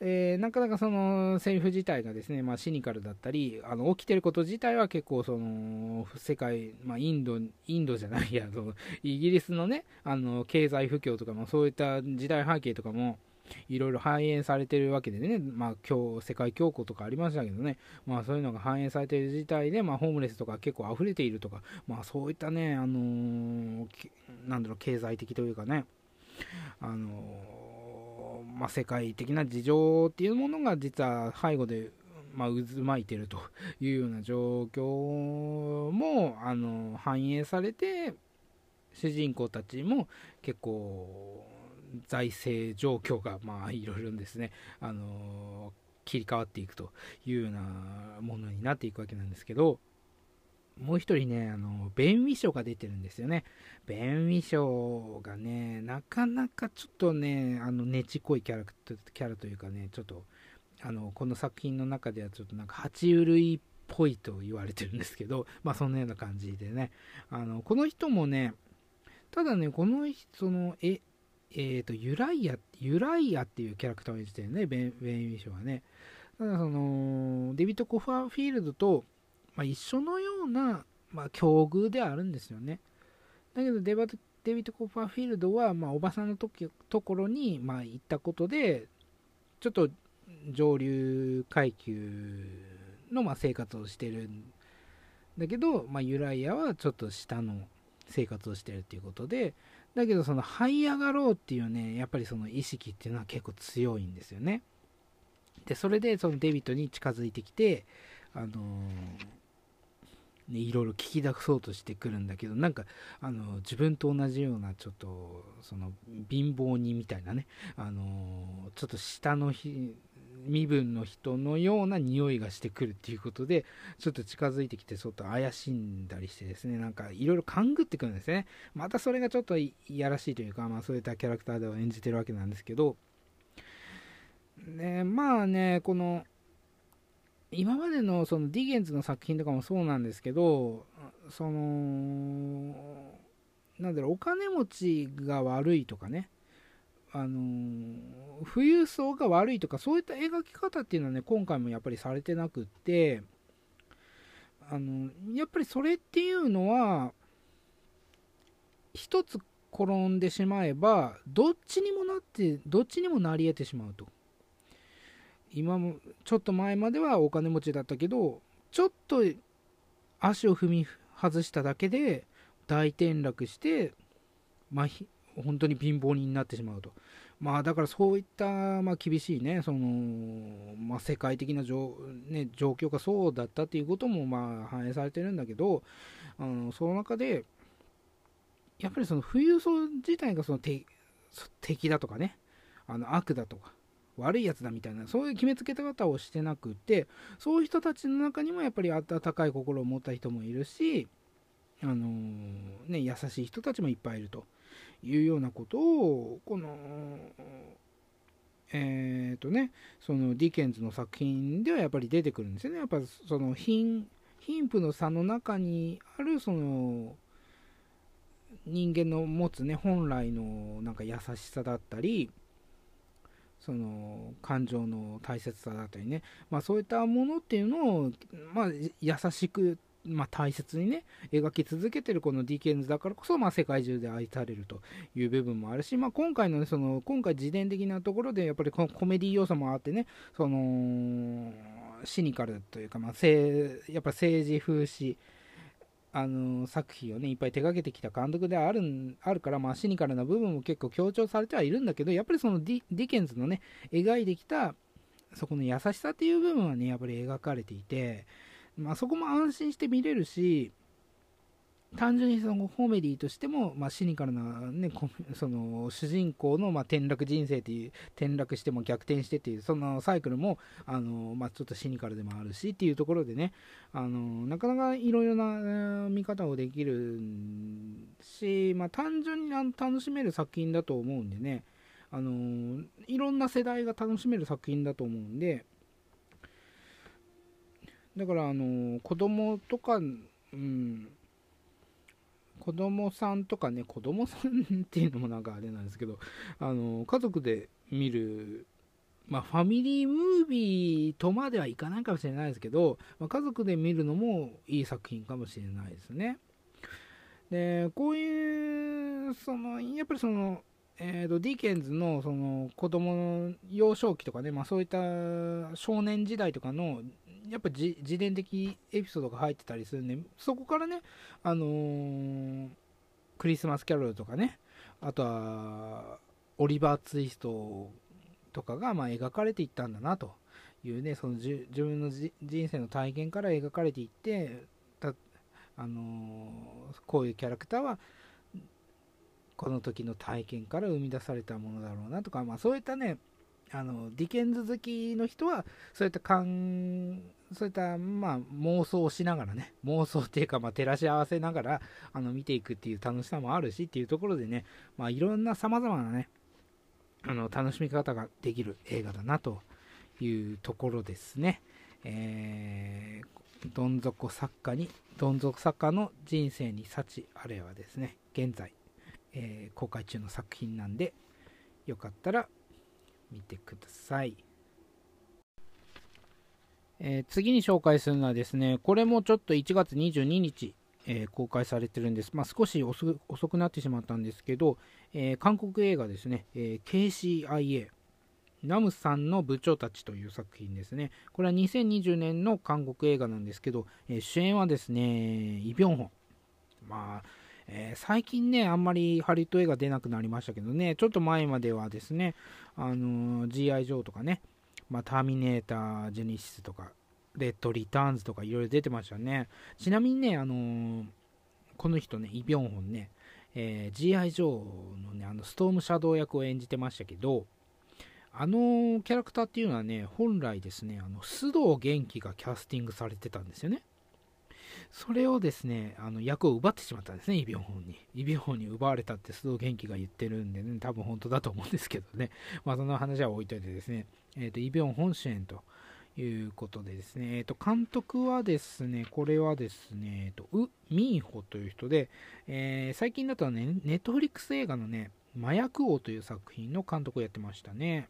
えー、なかなかそのセリフ自体がですね、まあ、シニカルだったり、あの起きてること自体は結構その世界、まあ、インド、インドじゃないや、そのイギリスのね、あの経済不況とかもそういった時代背景とかも、いろいろ反映されてるわけでね、まあ、今日世界恐慌とかありましたけどね、まあ、そういうのが反映されてる事態で、まあ、ホームレスとか結構溢れているとか、まあ、そういったね、あのー、なんだろう、経済的というかね、あのーまあ、世界的な事情っていうものが実は背後で、まあ、渦巻いてるというような状況もあの反映されて主人公たちも結構財政状況がまあいろいろですねあの切り替わっていくというようなものになっていくわけなんですけどもう一人ね、あの、ベン・ウィショが出てるんですよね。ベン・ウィショがね、なかなかちょっとね、あの、ねちこいキャラクター、キャラというかね、ちょっと、あの、この作品の中ではちょっとなんか、爬虫類っぽいと言われてるんですけど、まあ、そんなような感じでね、あの、この人もね、ただね、この、その、え、えーと、ユライア、ユライアっていうキャラクターを演じてるね、ベン・ベンウィショはね。ただその、デビッド・コファーフィールドと、まあ、一緒のような、まあ、境遇ではあるんですよね。だけどデバデビッド・コッパーフィールドは、まあ、おばさんの時ところに、まあ、行ったことで、ちょっと上流階級の、まあ、生活をしてるんだけど、まあ、ユライアはちょっと下の生活をしてるっていうことで、だけどその這い上がろうっていうね、やっぱりその意識っていうのは結構強いんですよね。で、それでそのデビッドに近づいてきて、あのーね、いろいろ聞き出そうとしてくるんだけどなんかあの自分と同じようなちょっとその貧乏人みたいなねあのちょっと下の身分の人のような匂いがしてくるっていうことでちょっと近づいてきてちょっと怪しんだりしてですねなんかいろいろ勘ぐってくるんですね。またそれがちょっといやらしいというか、まあ、そういったキャラクターでは演じてるわけなんですけど。ねまあねこの今までのそのディゲンズの作品とかもそうなんですけどそのなんだろうお金持ちが悪いとかね。あの富裕層が悪いとかそういった描き方っていうのはね今回もやっぱりされてなくってあのやっぱりそれっていうのは一つ転んでしまえばどっちにもなってどっちにもなり得てしまうと。今もちょっと前まではお金持ちだったけどちょっと足を踏み外しただけで大転落して、まあ、本当に貧乏人になってしまうと。まあだからそういった、まあ、厳しいね、その、まあ、世界的な状,、ね、状況がそうだったっていうこともまあ反映されてるんだけど、あのその中で、やっぱりその富裕層自体がその敵だとかね、あの悪だとか、悪いやつだみたいな、そういう決めつけ方をしてなくて、そういう人たちの中にもやっぱり温かい心を持った人もいるし、あのー、ね、優しい人たちもいっぱいいるというようなことを、この、えっ、ー、とね、そのディケンズの作品ではやっぱり出てくるんですよね。やっぱその貧、貧富の差の中にあるその人間の持つね、本来のなんか優しさだったり、その感情の大切さだったりね、まあ、そういったものっていうのを、まあ、優しく、まあ、大切にね描き続けてるこのディケンズだからこそ、まあ、世界中で愛されるという部分もあるし、まあ、今回のねその今回自伝的なところでやっぱりこのコメディ要素もあってねそのシニカルというか、まあ、やっぱ政治風刺あの作品をねいっぱい手がけてきた監督であるあるから、まあ、シニカルな部分も結構強調されてはいるんだけどやっぱりそのディディケンズのね描いてきたそこの優しさっていう部分はねやっぱり描かれていて、まあ、そこも安心して見れるし単純にそのコメディとしても、まあ、シニカルな、ね、その主人公のまあ転落人生という転落しても逆転してっていうそのサイクルもあの、まあ、ちょっとシニカルでもあるしっていうところでねあのなかなかいろいろな見方をできるし、まあ、単純に楽しめる作品だと思うんでねあのいろんな世代が楽しめる作品だと思うんでだからあの子供とか、うん子供さんとかね、子供さんっていうのもなんかあれなんですけど、あの、家族で見る、まあ、ファミリームービーとまではいかないかもしれないですけど、まあ、家族で見るのもいい作品かもしれないですね。で、こういう、その、やっぱりその、えーと、ディケンズのその子供の幼少期とかね、まあ、そういった少年時代とかのやっぱ自伝的エピソードが入ってたりするんで、そこからね、あのー、クリスマスキャロルとかね、あとは、オリバー・ツイストとかがまあ描かれていったんだなというね、その自分の人生の体験から描かれていって、たあのー、こういうキャラクターは、この時の体験から生み出されたものだろうなとか、まあ、そういったね、あのディケンズ好きの人はそういった感そういった、まあ、妄想をしながらね妄想っていうか、まあ、照らし合わせながらあの見ていくっていう楽しさもあるしっていうところでね、まあ、いろんなさまざまなねあの楽しみ方ができる映画だなというところですね。えー、どん底作家にどん底作家の人生に幸あれはですね現在、えー、公開中の作品なんでよかったら見てください。えー、次に紹介するのはですね、これもちょっと1月22日、えー、公開されてるんです。まあ、少し遅くなってしまったんですけど、えー、韓国映画ですね、え KCIA、ナムさんの部長たちという作品ですね。これは2020年の韓国映画なんですけど、え主演はですね、イ・ビョンホン。まあ、えー、最近ね、あんまりハリウッド映画出なくなりましたけどね、ちょっと前まではですね、あのー、G.I. ジョーとかね、まあ、ターミネーター、ジェニシスとか、レッド・リターンズとかいろいろ出てましたね。ちなみにね、あのー、この人ね、イ・ビョンホンね、えー、G.I. ジョーのね、あの、ストームシャドウ役を演じてましたけど、あのキャラクターっていうのはね、本来ですね、あの須藤元気がキャスティングされてたんですよね。それをですね、あの役を奪ってしまったんですね、イ・ビョンホンに。イ・ビョンホンに奪われたって須藤元気が言ってるんでね、多分本当だと思うんですけどね。まあその話は置いといてですね、え、ー、と、イ・ビョンホン主演ということでですね、え、ー、と、監督はですね、これはですね、え、ー、と、ウ・ミンホという人で、え最近だとね、ネットフリックス映画のね、麻薬王という作品の監督をやってましたね。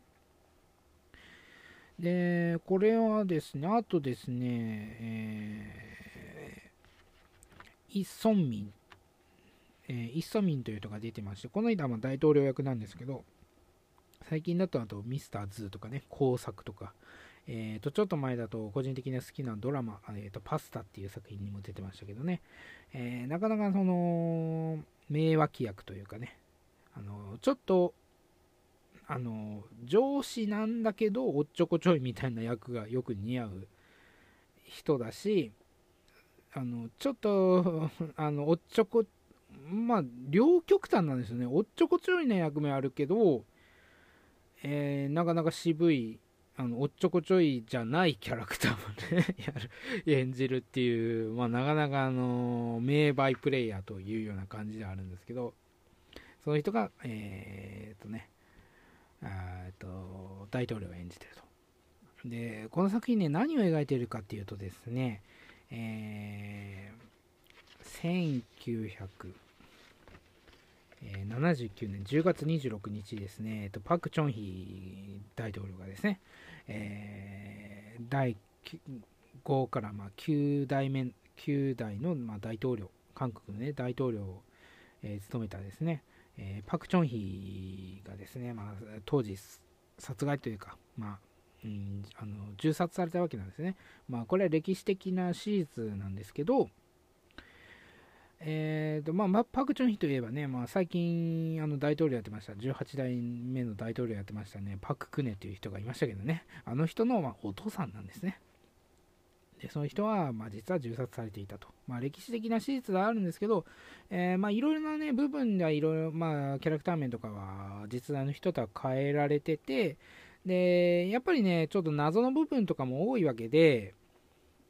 で、これはですね、あとですね、えー、イ・ソンミン、えー、イ・ソミンという人が出てまして、この間は大統領役なんですけど、最近だとあとミスターズとかね、工作とか、えー、とちょっと前だと個人的に好きなドラマ、えー、とパスタっていう作品にも出てましたけどね、えー、なかなかその名脇役というかね、あのちょっとあの上司なんだけどおっちょこちょいみたいな役がよく似合う人だしあのちょっと あのおっちょこまあ両極端なんですよね。おっちょこちょいな役目あるけど、えー、なかなか渋いあのおっちょこちょいじゃないキャラクターもね やる演じるっていう、まあ、なかなかあの名バイプレイヤーというような感じではあるんですけどその人がえー、っとねえと大統領を演じてると。で、この作品ね、何を描いてるかっていうとですね、えー、1979年10月26日ですね、えっと、パク・チョンヒ大統領がですね、えー、第5からまあ9代目9代のまあ大統領、韓国の、ね、大統領を、えー、務めたですね、えー、パク・チョンヒがですね、まあ、当時殺害というか、まあうん、あの銃殺されたわけなんですね。まあ、これは歴史的な史実なんですけど、えーとまあ、パク・チョンヒといえばね、まあ、最近あの大統領やってました、18代目の大統領やってましたね、パク・クネという人がいましたけどね、あの人のまあお父さんなんですね。でその人は、まあ、実は銃殺されていたと。まあ、歴史的な史実はあるんですけど、え、まあ、いろいろな、ね、部分ではいろいろ、まあ、キャラクター面とかは実在の人とは変えられてて、で、やっぱりね、ちょっと謎の部分とかも多いわけで、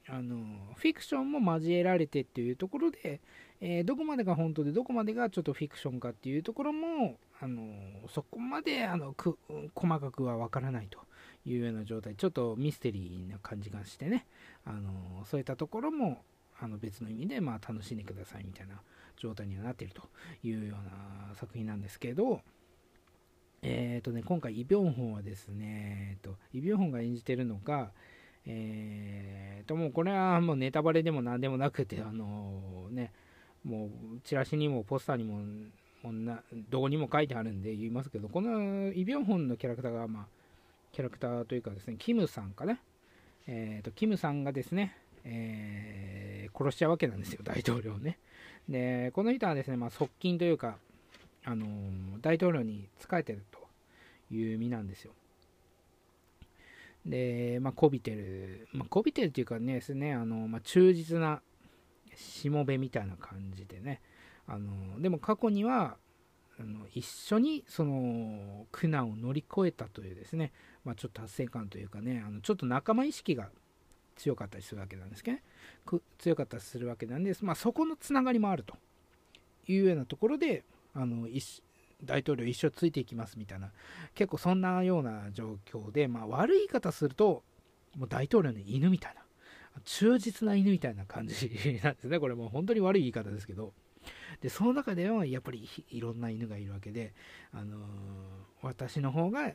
あのフィクションも交えられてっていうところで、えー、どこまでが本当でどこまでがちょっとフィクションかっていうところも、あのそこまであのく細かくはわからないというような状態。ちょっとミステリーな感じがしてね。あのそういったところもあの別の意味でまあ楽しんでくださいみたいな状態にはなっているというような作品なんですけど。えっ、ー、とね今回イ・ビョンホンはですね、えーと、イ・ビョンホンが演じてるのがえーともうこれはもうネタバレでも何でもなくてあのねもうチラシにもポスターにももなどこにも書いてあるんで言いますけどこのイ・ビョンホンのキャラクターがまあキャラクターというかですね、キムさんかな。えっ、ー、と、キムさんがですね、えー、殺しちゃうわけなんですよ、大統領ね。で、この人はですね、まあ、側近というか、あのー、大統領に仕えてるという意味なんですよ。で、まあ、こびてる、まあ、こびてるっていうかね、ですね、あの、まあ、忠実なしもべみたいな感じでね、あの、でも過去には、あの一緒にその苦難を乗り越えたというですね、まあ、ちょっと達成感というかねあのちょっと仲間意識が強かったりするわけなんですけどね。強かったりするわけなんです、まあ、そこのつながりもあると。いうようなところであの大統領一生ついていきますみたいな。結構そんなような状況で、まあ、悪い言い方するともう大統領の犬みたいな。忠実な犬みたいな感じなんですね。これもう本当に悪い言い方ですけど。でその中ではやっぱりいろんな犬がいるわけで、あのー、私の方が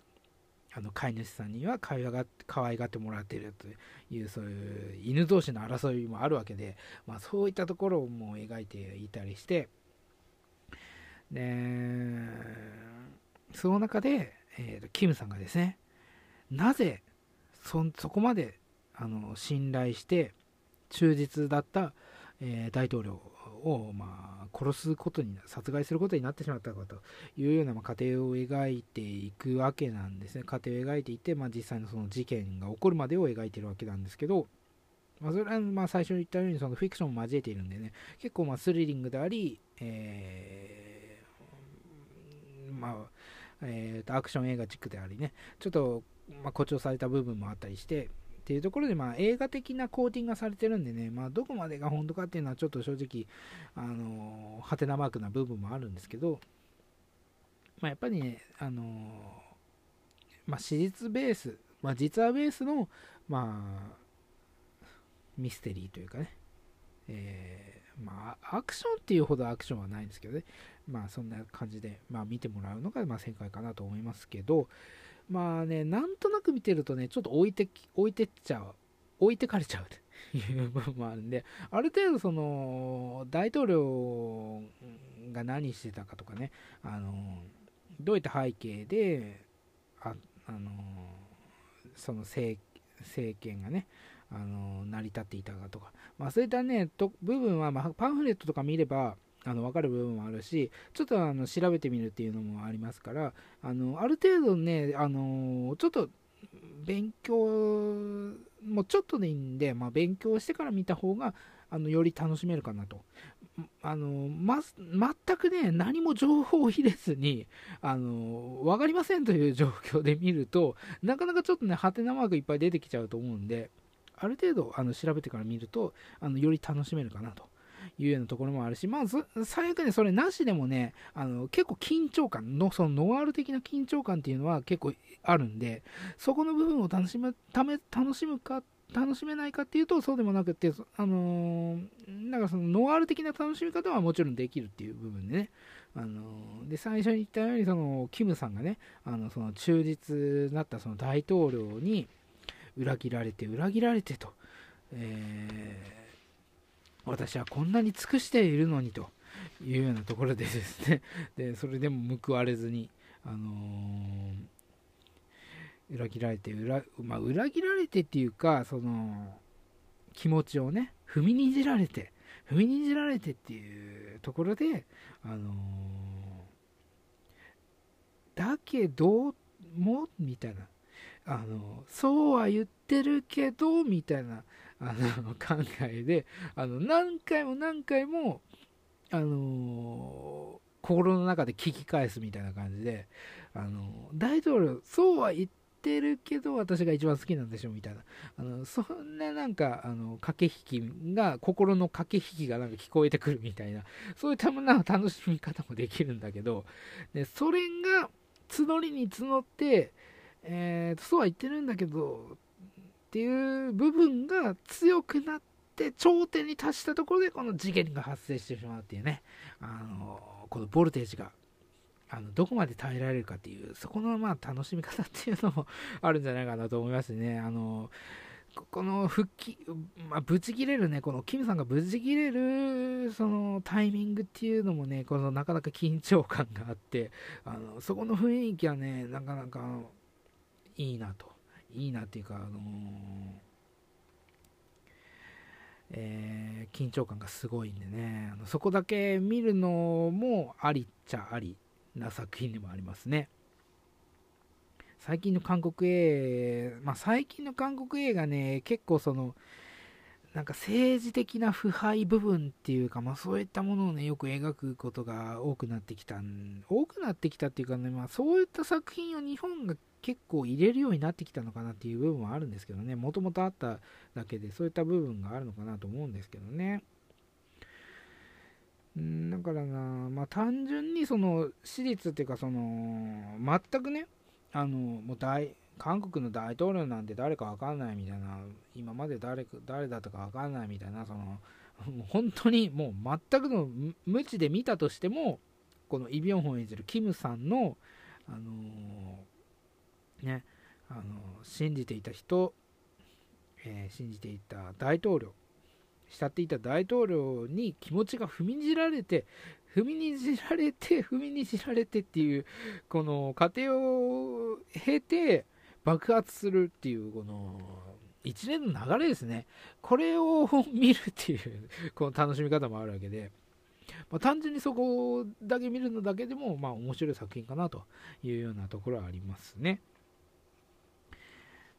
あの飼い主さんには可愛が可愛がってもらっているというそういう犬同士の争いもあるわけで、まあ、そういったところも描いていたりして。でその中で、えーと、キムさんがですねなぜそそこまであの信頼して忠実だった、えー、大統領を、まあ、殺すことに殺害することになってしまったかというような、まあ、過程を描いていくわけなんですね。過程を描いていて、まあ、実際のその事件が起こるまでを描いているわけなんですけどまあ、それはまあ最初に言ったようにそのフィクションも交えているんでね、結構まあスリリングであり、えー、まあ、えー、とアクション映画チックでありね、ちょっとま誇張された部分もあったりして、っていうところで、まあ、映画的なコーティングがされてるんでね、まあ、どこまでが本当かっていうのはちょっと正直、あのー、はてなマークな部分もあるんですけど、まあ、やっぱりね、あのー、まあ、史実ベース、まあ、実話ベースの、まあ、ミステリーというかね、えー、まあ、アクションっていうほどアクションはないんですけどね、まあ、そんな感じで、まあ、見てもらうのが、まあ、正解かなと思いますけど、まあね、なんとなく見てるとね、ちょっと置いて、置いてっちゃう、置いてかれちゃうと いう部分もあるんで、ある程度その、大統領が何してたかとかね、あの、どういった背景で、あ、あの、その政政権がね、あの成り立っていたかとか、まあ、そういったねと部分は、まあ、パンフレットとか見ればあの分かる部分もあるしちょっとあの調べてみるっていうのもありますからあのある程度ねあのちょっと勉強もちょっとでいいんで、まあ、勉強してから見た方があのより楽しめるかなと。あのま、全くね、何も情報を入れずに、あの分かりませんという状況で見ると、なかなかちょっとね、ハテナマークいっぱい出てきちゃうと思うんで、ある程度あの調べてから見ると、あのより楽しめるかなというようなところもあるし、まあ、最悪ね、それなしでもね、あの結構緊張感の、そのノワール的な緊張感っていうのは結構あるんで、そこの部分を楽しむため楽しむか、楽しめないかっていうと、そうでもなくて、あのー、なんかそのノワール的な楽しみ方はもちろんできるっていう部分でね、あのー、で最初に言ったように、そのキムさんがね、あのその忠実なったその大統領に裏切られて、裏切られてと、えー私はこんなに尽くしているのにというようなところでですね。でそれでも報われずに、あのー、裏切られて裏,、まあ、裏切られてっていうかその気持ちをね踏みにじられて踏みにじられてっていうところで、あのー、だけどもみたいな。あのそうは言ってるけどみたいな。あの考えであの何回も何回も、あの心の中で聞き返すみたいな感じで、あの大統領そうは言ってるけど私が一番好きなんでしょみたいな。あのそんななんかあの駆け引きが心の駆け引きがなんか聞こえてくるみたいな。そういったもの楽しみ方もできるんだけどでそれが募りに募ってえー、そうは言ってるんだけどっていう部分が強くなって頂点に達したところでこの事件が発生してしまうっていうねあのこのボルテージがあのどこまで耐えられるかっていうそこのまあ楽しみ方っていうのもあるんじゃないかなと思いますねあのこの復帰、まあ、ぶち切れるね、このキムさんがぶち切れるそのタイミングっていうのもね、このなかなか緊張感があって、あのそこの雰囲気はね、なかなかいいなと。いいなっていうか、あのー、えー、緊張感がすごいんでね。あのそこだけ見るのもありっちゃありな作品でもありますね。最近の韓国映画、まあ、最近の韓国映画ね結構そのなんか政治的な腐敗部分っていうか、まあ、そういったものをねよく描くことが多くなってきた多くなってきたっていうかね、まあ、そういった作品を日本が結構入れるようになってきたのかなっていう部分はあるんですけどね、もともとあっただけでそういった部分があるのかなと思うんですけどね。んだからな、まあ単純にその私立っていうかその全くね、あのもう大韓国の大統領なんて誰かわかんないみたいな、今まで誰誰だったかわかんないみたいな、その本当にもう全くの無知で見たとしても、このイ・ビョンホン演じるキムさんの、あのーね、あの信じていた人、えー、信じていた大統領慕っていた大統領に気持ちが踏みにじられて踏みにじられて踏みにじられてっていうこの過程を経て爆発するっていうこの一連の流れですねこれを見るっていう この楽しみ方もあるわけで、まあ、単純にそこだけ見るのだけでもまあ面白い作品かなというようなところはありますね。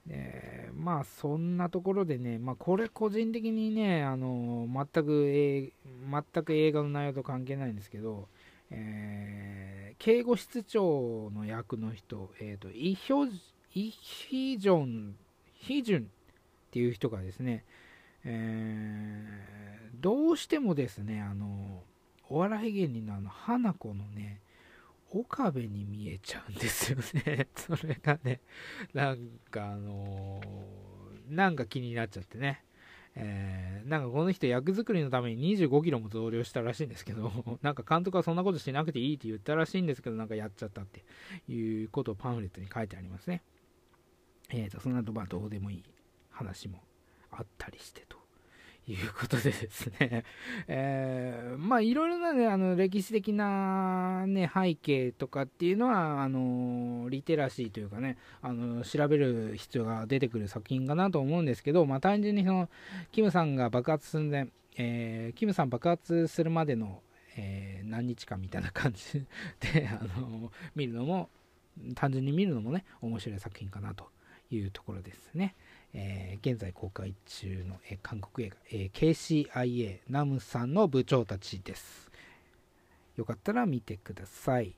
でまあそんなところでね、まあ、これ個人的にねあの全く、え、全く映画の内容と関係ないんですけど、えー、警護室長の役の人、えーと、イヒョイヒジョンヒジュンっていう人がですね、えー、どうしてもですねあのお笑い芸人のあの花子のね岡部に見えちゃうんですよね それがね、なんかあのー、なんか気になっちゃってね。えー、なんかこの人役作りのために25キロも増量したらしいんですけど、なんか監督はそんなことしなくていいって言ったらしいんですけど、なんかやっちゃったっていうことをパンフレットに書いてありますね。えーと、その後、まあどうでもいい話もあったりしてと。いうことでですね、えー、まあいろいろなね、あの歴史的なね、背景とかっていうのは、あの、リテラシーというかね、あの、調べる必要が出てくる作品かなと思うんですけど、まあ単純にその、キムさんが爆発寸前、えー、キムさん爆発するまでの、えー、何日間みたいな感じ で、あの、見るのも、単純に見るのもね、面白い作品かなというところですね。えー、現在公開中の、えー、韓国映画、えー、KCIA ナムさんの部長たちです。よかったら見てください。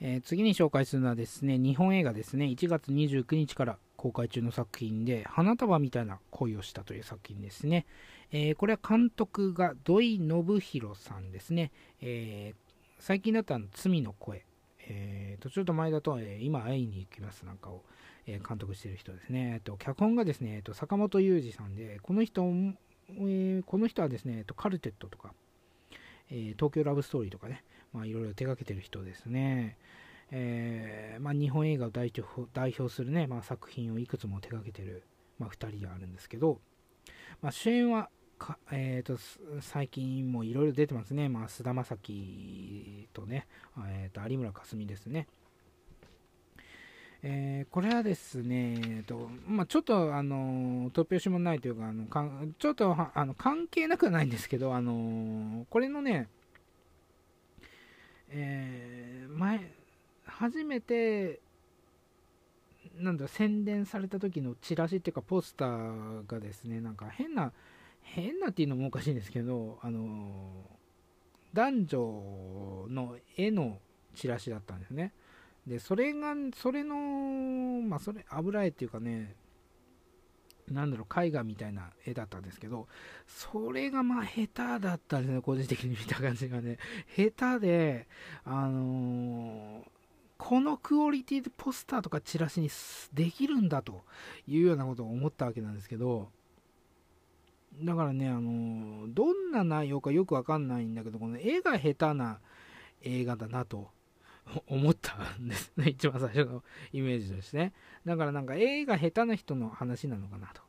え次に紹介するのはですね、日本映画ですね、1月29日から公開中の作品で、花束みたいな恋をしたという作品ですね。えこれは監督が土井信弘さんですね。え最近だったら罪の声。えー、とちょっと前だと、え今会いに行きますなんかを、え監督してる人ですね。えっと、脚本がですね、えっと、坂本雄二さんで、この人、えー、この人はですね、えっと、カルテットとか、えー、東京ラブストーリーとかね、まあ、いろいろ手掛けてる人ですね。えー、まあ、日本映画を代表代表するね、まあ、作品をいくつも手掛けてる、まあ、2人であるんですけど、まあ、主演はか、えーと、最近もいろいろ出てますね、まあ、菅田将暉とね、えーと有村架純ですね。えー、これはですね、えーとまあ、ちょっとあの突拍子もないというか、あのかちょっとあの関係なくはないんですけど、あのこれのね、えー、前、初めて、なんだ宣伝された時のチラシっていうかポスターがですね、なんか変な、変なっていうのもおかしいんですけど、あの男女の絵のチラシだったんですね。で、それが、それの、まあ、それ、油絵っていうかね、なんだろう、絵画みたいな絵だったんですけど、それがまあ下手だったんですね、個人的に見た感じがね。下手で、あのー、このクオリティでポスターとかチラシにできるんだというようなことを思ったわけなんですけど、だからね、あのー、どんな内容かよくわかんないんだけど、この絵が下手な映画だなと 思ったんですね。一番最初のイメージとしてね。だからなんか絵が下手な人の話なのかなと。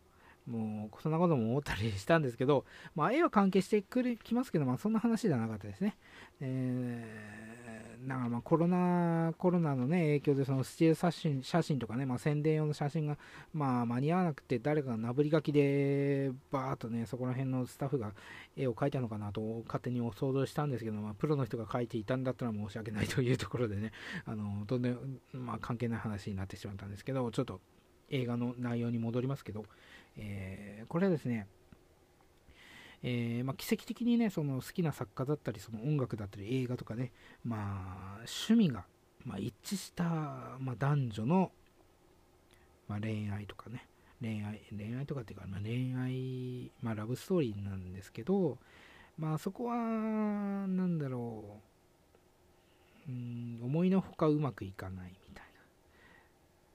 もう、そんなことも思ったりしたんですけど、まあ、絵は関係してくるきますけど、まあ、そんな話ではなかったですね。えー、だかまあコロナ、コロナのね、影響で、そのスチール写真写真とかね、まあ、宣伝用の写真が、まあ、間に合わなくて、誰かがなぶり書きで、バーっとね、そこら辺のスタッフが絵を描いたのかなと、勝手に想像したんですけど、まあ、プロの人が描いていたんだったら申し訳ないというところでね、あの、どんどん、まあ、関係ない話になってしまったんですけど、ちょっと映画の内容に戻りますけど、えー、これはですね、えー、まあ、奇跡的にね、その好きな作家だったり、その音楽だったり、映画とかね、まあ、趣味が、まあ、一致した、まあ、男女の、まあ、恋愛とかね、恋愛、恋愛とかっていうか、まあ、恋愛、まあ、ラブストーリーなんですけど、まあ、そこは、なんだろう、うん、思いのほかうまくいかないみたいな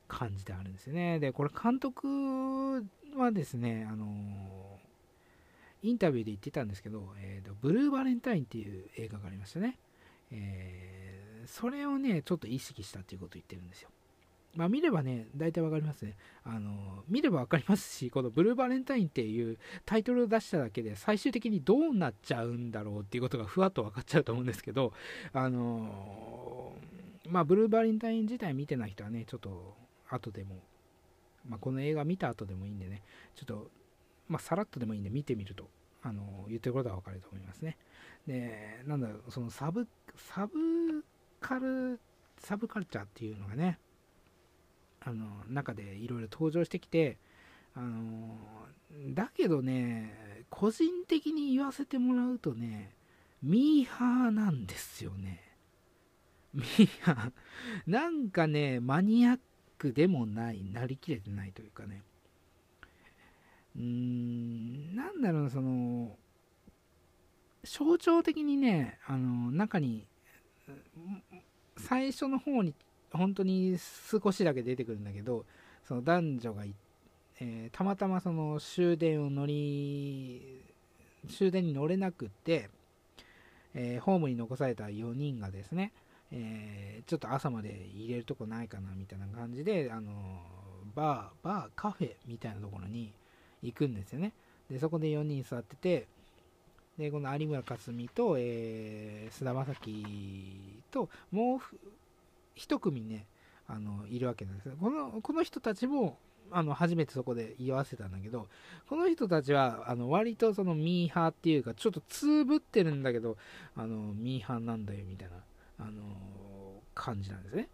感じであるんですよね。で、これ監督はですね、あのインタビューで言ってたんですけど、えーと、ブルーバレンタインっていう映画がありましたね。えー、それをね、ちょっと意識したっていうことを言ってるんですよ。まあ見ればね、大体わかりますね。あの、見ればわかりますし、このブルーバレンタインっていうタイトルを出しただけで最終的にどうなっちゃうんだろうっていうことがふわっと分かっちゃうと思うんですけど、あのまあブルーバレンタイン自体見てない人はね、ちょっと後でもまあ、この映画見た後でもいいんでね、ちょっと、まあ、さらっとでもいいんで見てみると、あの、言ってることはわかると思いますね。で、なんだろう、そのサブ、サブカル、サブカルチャーっていうのがね、あの中でいろいろ登場してきてあのだけどね個人的に言わせてもらうとねミーハーなんですよね。ミーハー。なんかねマニアックでもないなりきれてないというかね。うーんなんだろうその象徴的にねあの中に最初の方に本当に少しだけ出てくるんだけどその男女が、えー、たまたまその終電を乗り終電に乗れなくて、えー、ホームに残された4人がですね、えー、ちょっと朝まで入れるとこないかなみたいな感じで、あのバー、バー、カフェみたいなところに行くんですよね。で、そこで4人座ってて、で、この有村架純と、えー、菅田将暉と、もう一組ね、あの、いるわけなんですこの、この人たちも、あの、初めてそこで言わせたんだけど、この人たちは、あの、割とそのミーハーっていうか、ちょっとつぶってるんだけど、あの、ミーハーなんだよ、みたいな、あの、感じなんですね。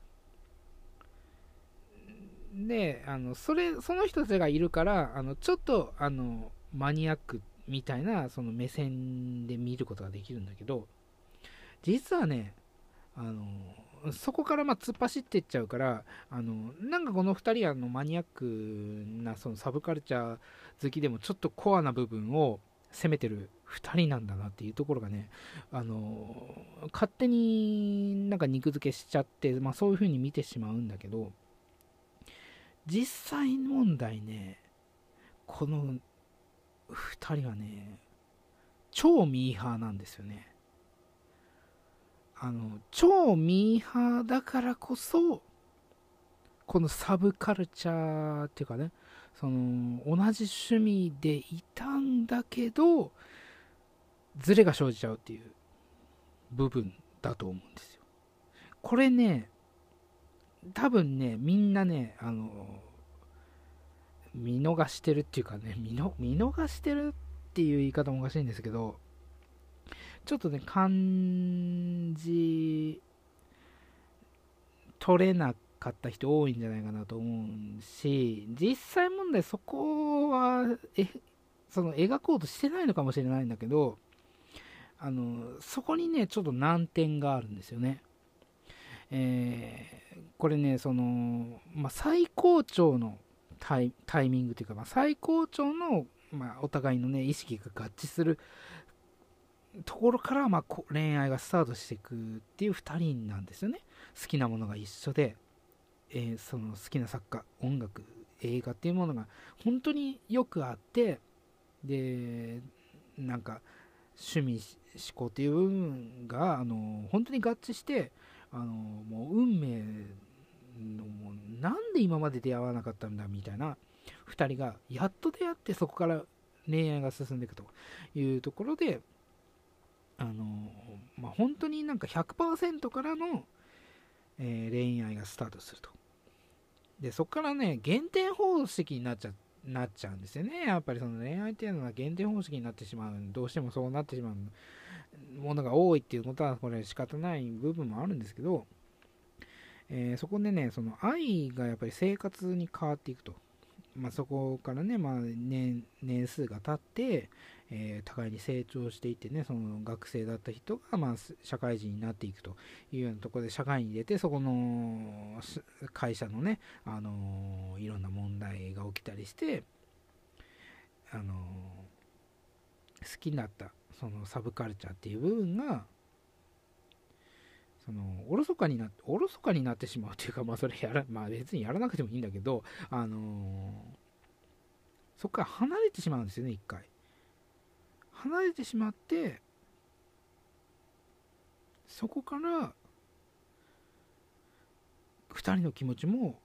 で、あの、それ、その人たちがいるから、あの、ちょっと、あの、マニアックみたいな、その目線で見ることができるんだけど、実はね、あの、そこからま突っ走っていっちゃうからあのなんかこの2人はのマニアックなそのサブカルチャー好きでもちょっとコアな部分を攻めてる2人なんだなっていうところがねあの勝手になんか肉付けしちゃって、まあ、そういう風に見てしまうんだけど実際問題ねこの2人はね超ミーハーなんですよね。あの超ミーハーだからこそこのサブカルチャーっていうかねその同じ趣味でいたんだけどズレが生じちゃうっていう部分だと思うんですよ。これね多分ねみんなねあの見逃してるっていうかね見逃してるっていう言い方もおかしいんですけどちょっとね、感じ取れなかった人多いんじゃないかなと思うし、実際問題そこは、え、その描こうとしてないのかもしれないんだけど、あの、そこにね、ちょっと難点があるんですよね。えー、これね、その、まあ、最高潮のタイミングというか、まあ、最高潮の、まあ、お互いのね、意識が合致するところから、まあ、恋愛がスタートしていくっていう2人なんですよね。好きなものが一緒で、えー、その好きな作家音楽映画っていうものが本当によくあってでなんか趣味思考っていう部分があの本当に合致してあのもう運命のもうなんで今まで出会わなかったんだみたいな2人がやっと出会ってそこから恋愛が進んでいくというところであの、まあ、本当になんか100%からの、えー、恋愛がスタートすると。で、そこからね、減点方式になっちゃなっちゃうんですよね。やっぱりその恋愛っていうのは減点方式になってしまう。どうしてもそうなってしまうものが多いっていうことは、これ仕方ない部分もあるんですけど、えー、そこでね、その愛がやっぱり生活に変わっていくと。まあ、そこからね、まあ年、年数が経って、えー、互いに成長していってね、その学生だった人が、まあ、社会人になっていくというようなところで社会に出て、そこの会社のね、あのー、いろんな問題が起きたりして、あの、好きになったそのサブカルチャーっていう部分が、そのおろそかになっておろそかになってしまうというか、まあ、それやら、まあ、別にやらなくてもいいんだけど、あのー、そこから離れてしまうんですよね、一回。離れてしまってそこから2人の気持ちも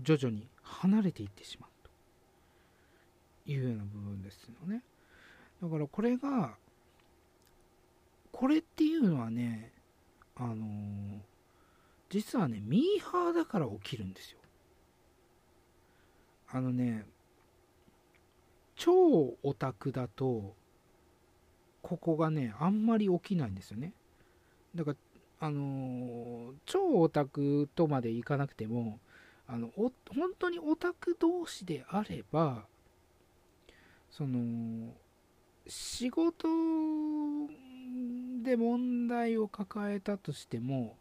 徐々に離れていってしまうというような部分ですよねだからこれがこれっていうのはねあのー、実はねミーハーだから起きるんですよあのね超オタクだとここがね、あんまり起きないんですよね。だから、あのー、超オタクとまでいかなくても、あのお本当にオタク同士であればその仕事で問題を抱えたとしても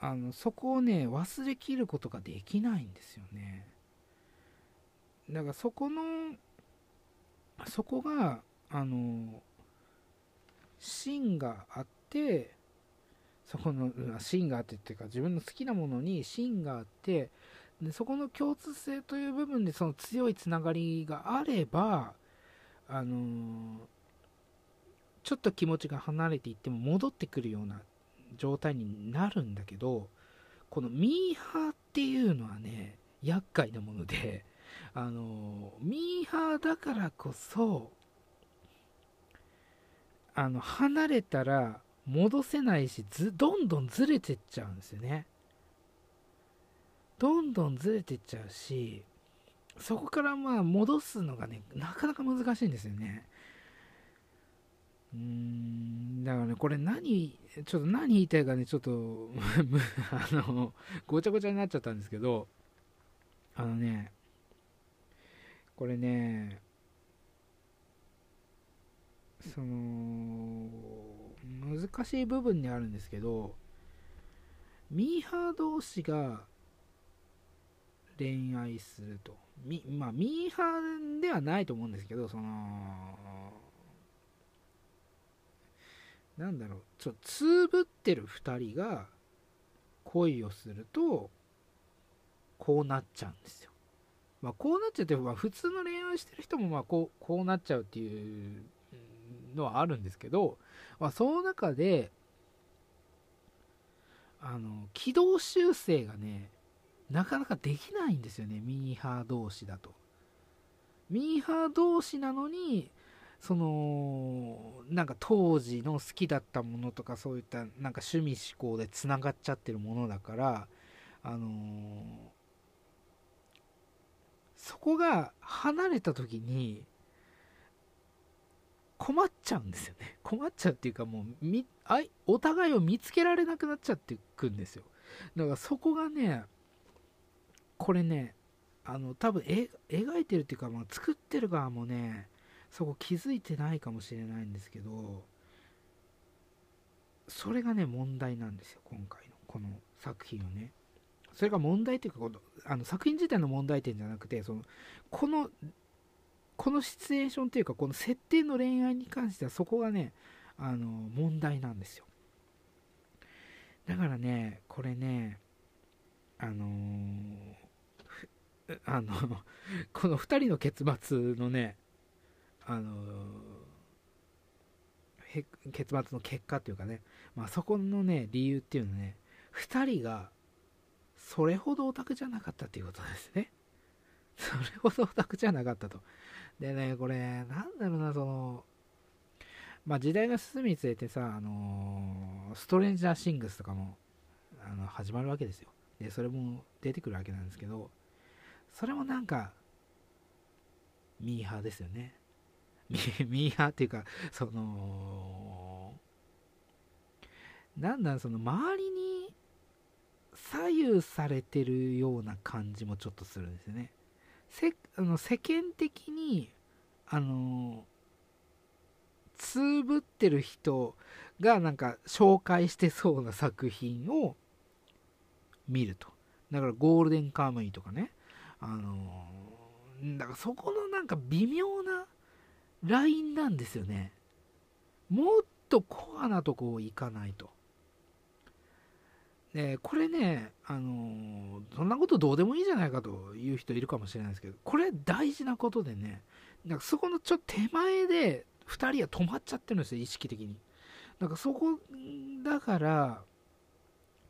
あのそこをね忘れきることができないんですよね。だからそこのそこがあの芯があってそこの芯があってっていうか自分の好きなものに芯があってでそこの共通性という部分でその強いつながりがあればあのー、ちょっと気持ちが離れていっても戻ってくるような状態になるんだけどこのミーハーっていうのはね厄介なもので あの、ミーハーだからこそあの離れたら戻せないしずどんどんずれてっちゃうんですよね。どんどんずれてっちゃうしそこからまあ戻すのがねなかなか難しいんですよね。うんだからねこれ何ちょっと何言いたいかねちょっと あのごちゃごちゃになっちゃったんですけどあのねこれねその難しい部分にあるんですけどミーハー同士が恋愛すると。みまあミーハーではないと思うんですけどそのなんだろう。ちょつぶってる2人が恋をするとこうなっちゃうんですよ。まあこうなっちゃうって、まあ、普通の恋愛してる人もまあこうこうなっちゃうっていうのはあるんですけど、まあ、その中であの軌道修正がねなかなかできないんですよね。ミーハー同士だと。ミーハー同士なのにそのなんか当時の好きだったものとかそういったなんか趣味思考でつながっちゃってるものだからあのー、そこが離れた時に困っちゃうんですよね。困っちゃうっていうかもうみあいお互いを見つけられなくなっちゃってくんですよ。だからそこがねこれねあの多分え描いてるっていうか、まあ、作ってる側もねそこ気づいてないかもしれないんですけどそれがね問題なんですよ今回のこの作品はね。それが問題っていうかこのあの作品自体の問題点じゃなくてそのこのこのシチュエーションっていうかこの設定の恋愛に関してはそこがねあの問題なんですよ。だからねこれねあのー、あのこの2人の結末のねあのー、結末の結果っていうかね、まあ、そこのね理由っていうのはね2人がそれほどオタクじゃなかったっていうことですね それほどオタクじゃなかったとでね、これ、なんだろうな、その、まあ時代が進むにつれてさ、あのー、ストレンジャーシングスとかも、あの、始まるわけですよ。で、それも出てくるわけなんですけど、それもなんか、ミーハーですよね。ミ ーハーっていうか、その、なんだその周りに左右されてるような感じもちょっとするんですよね。せあの世間的にあのつぶってる人がなんか紹介してそうな作品を見るとだからゴールデンカムイとかねあのだからそこのなんか微妙なラインなんですよねもっとコアなとこを行かないとでこれね、あのー、そんなことどうでもいいじゃないかという人いるかもしれないですけど、これ大事なことでね、なんかそこのちょっと手前で2人は止まっちゃってるんですよ、意識的に。なんかそこ、だから、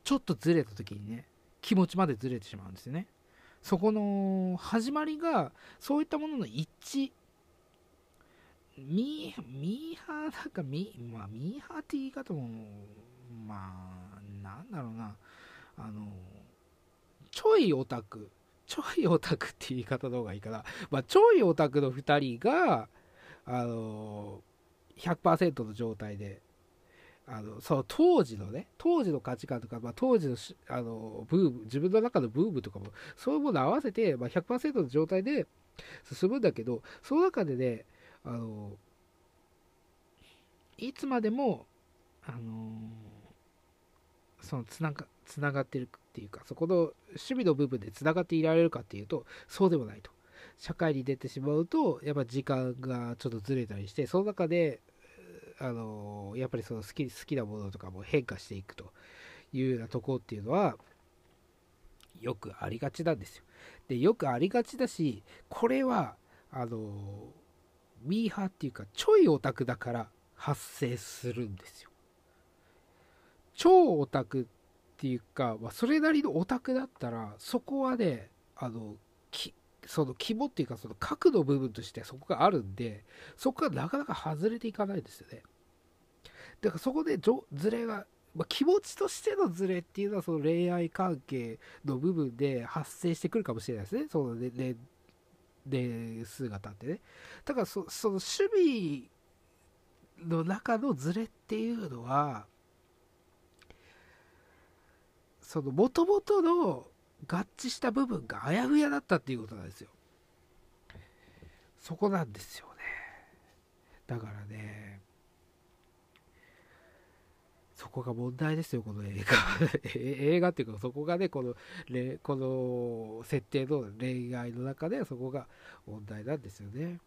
ちょっとずれた時にね、気持ちまでずれてしまうんですよね。そこの始まりが、そういったものの一致。ミーミーハーだかミ,、まあ、ミーハーって言い方も、まあ、なんだろうな、あの、ちょいオタク、ちょいオタクって言い方の方がいいかな、まあ、ちょいオタクの2人が、あの、100%の状態で、あのその当時のね当時の価値観とか、まあ、当時のあのブーム自分の中のブームとかもそういうもの合わせて、まあ、100%の状態で進むんだけどその中でねあのいつまでもあのそのつながつながってるっていうかそこの趣味の部分でつながっていられるかっていうとそうでもないと社会に出てしまうとやっぱ時間がちょっとずれたりしてその中であのやっぱりその好き好きなものとかも変化していくというようなとこっていうのはよくありがちなんですよ。でよくありがちだしこれはあのミーハーっていうかちょいオタクだから発生するんですよ。超オタクっていうか、まあ、それなりのオタクだったらそこはねあのその肝っていうかその角度部分としてそこがあるんでそこがなかなか外れていかないですよねだからそこでズレが、まあ、気持ちとしてのズレっていうのはその恋愛関係の部分で発生してくるかもしれないですねそのねねで数が経ってねだからそその守備の中のズレっていうのはその元々の合致した部分があやふやだったっていうことなんですよ。そこなんですよね。だからね、そこが問題ですよ、この映画。映画っていうか、そこがね、この、この設定の恋愛の中でそこが問題なんですよね。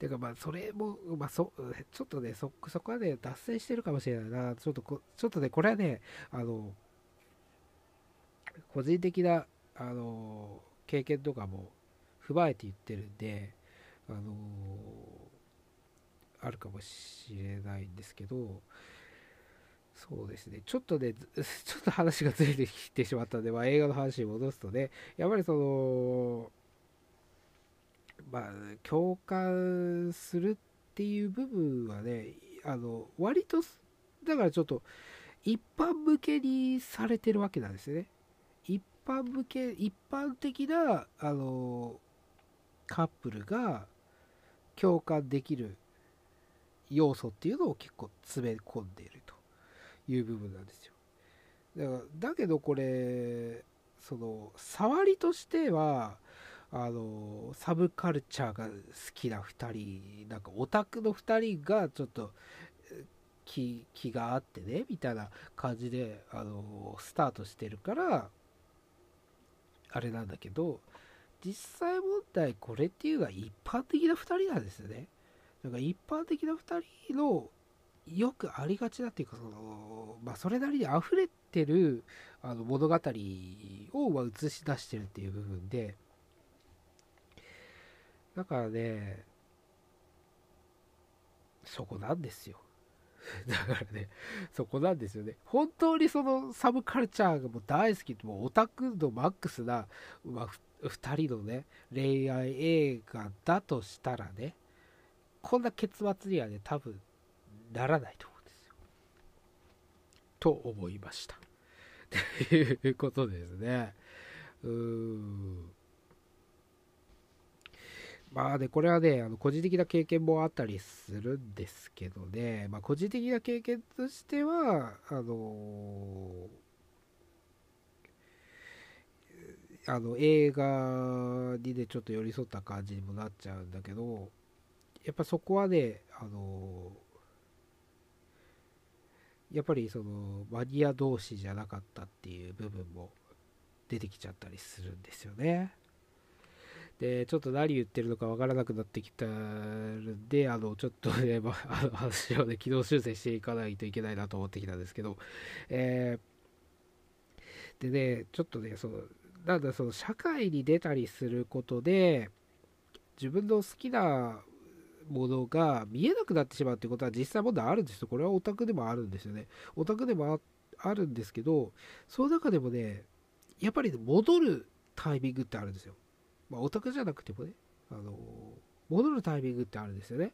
てかまあそれも、まあそ、ちょっとね、そ、そこはね、脱線してるかもしれないな。ちょっとこ、ちょっとね、これはね、あの、個人的な、あの経験とかも踏まえて言ってるんで、あのあるかもしれないんですけど、そうですね、ちょっとね、ちょっと話がずれてきてしまったので、まあ、映画の話に戻すとね、やっぱりその、まあ、共感するっていう部分はね、あの割と、だからちょっと、一般向けにされてるわけなんですよね。一般向け一般的なあのカップルが共感できる要素っていうのを結構詰め込んでいるという部分なんですよ。だからだけどこれその触りとしてはあのサブカルチャーが好きな2人なんかオタクの2人がちょっと気気があってねみたいな感じであのスタートしてるからあれなんだけど実際問題これっていうのは一般的な2人なんですよね。だから一般的な2人のよくありがちだっていうかその、まあ、それなりに溢れてるあの物語を映し出してるっていう部分でだからねそこなんですよ だからね、そこなんですよね。本当にそのサブカルチャーがもう大好き、もうオタクのマックスな、まあ、2人のね、恋愛映画だとしたらね、こんな結末にはね、多分ならないと思うんですよ。と思いました。ということですね。う。まあね、これはね、あの個人的な経験もあったりするんですけどね、まあ、個人的な経験としては、あのあの映画にね、ちょっと寄り添った感じにもなっちゃうんだけど、やっぱそこはね、あのやっぱりそのマニア同士じゃなかったっていう部分も出てきちゃったりするんですよね。で、ちょっと何言ってるのかわからなくなってきたんで、あの、ちょっとね、ま あ、の話をね、軌道修正していかないといけないなと思ってきたんですけど、えー、でね、ちょっとね、その、なんだ、その、社会に出たりすることで、自分の好きなものが見えなくなってしまうっていうことは実際問題あるんですよ。これはオタクでもあるんですよね。オタクでもあるんですけど、その中でもね、やっぱり戻るタイミングってあるんですよ。まあ、オタクじゃなくてもね、あの、戻るタイミングってあるんですよね。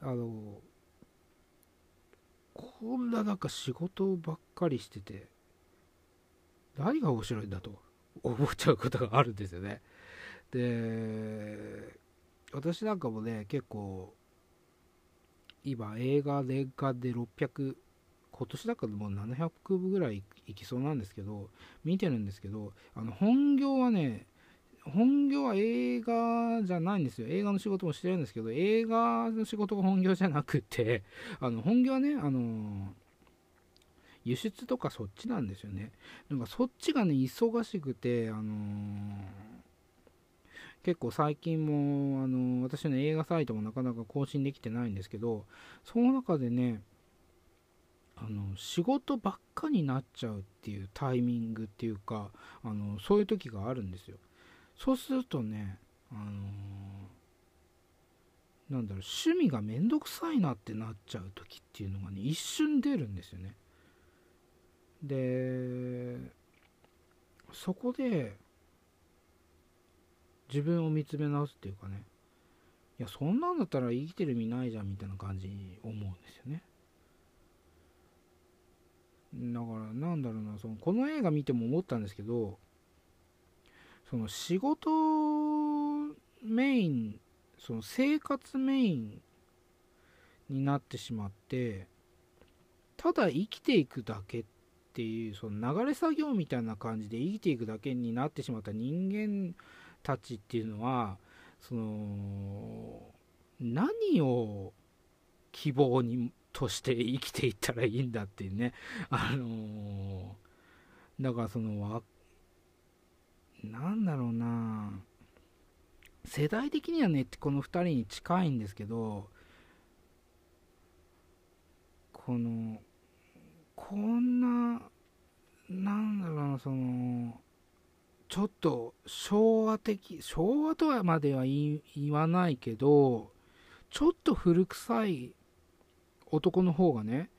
あの、こんななんか仕事ばっかりしてて、何が面白いんだと思っちゃうことがあるんですよね。で、私なんかもね、結構、今映画年間で600今年だからもう700部ぐらいいきそうなんですけど見てるんですけどあの本業はね本業は映画じゃないんですよ。映画の仕事もしてるんですけど映画の仕事が本業じゃなくて あの本業はねあの輸出とかそっちなんですよね。なんかそっちがね忙しくてあの結構最近もあの私の映画サイトもなかなか更新できてないんですけどその中でねあの仕事ばっかになっちゃうっていうタイミングっていうかあのそういう時があるんですよ。そうするとねあのなんだろう趣味がめんどくさいなってなっちゃう時っていうのがね一瞬出るんですよね。でそこで自分を見つめ直すっていうかね。いやそんなんだったら生きてる意味ないじゃんみたいな感じに思うんですよね。だからなんだろうなそのこの映画見ても思ったんですけどその仕事メインその生活メインになってしまってただ生きていくだけっていうその流れ作業みたいな感じで生きていくだけになってしまった人間たちっていうのはその何を希望にとして生きていったらいいんだっていうね。あのー、だからそのなんだろうな。世代的にはねこの2人に近いんですけどこのこんななんだろうなそのちょっと昭和的昭和とはまでは言わないけどちょっと古臭い男の方がね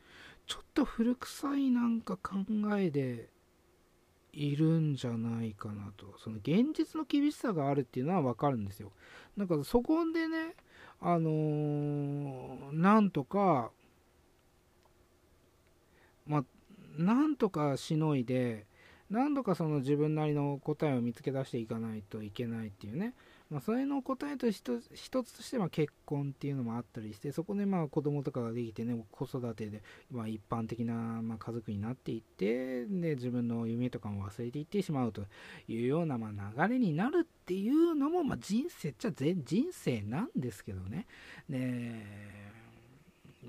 ちょっと古臭いなんか考えでいるんじゃないかなと。その現実の厳しさがあるっていうのは分かるんですよ。なんかそこでねあのー、なんとかまあなんとかしのいで何度かその自分なりの答えを見つけ出していかないといけないっていうね、まあ、それの答えと一つとしては結婚っていうのもあったりしてそこでまあ子供とかができてね子育てでまあ一般的なま家族になっていってで自分の夢とかも忘れていってしまうというようなま流れになるっていうのもま人生っちゃ人生なんですけどね。ね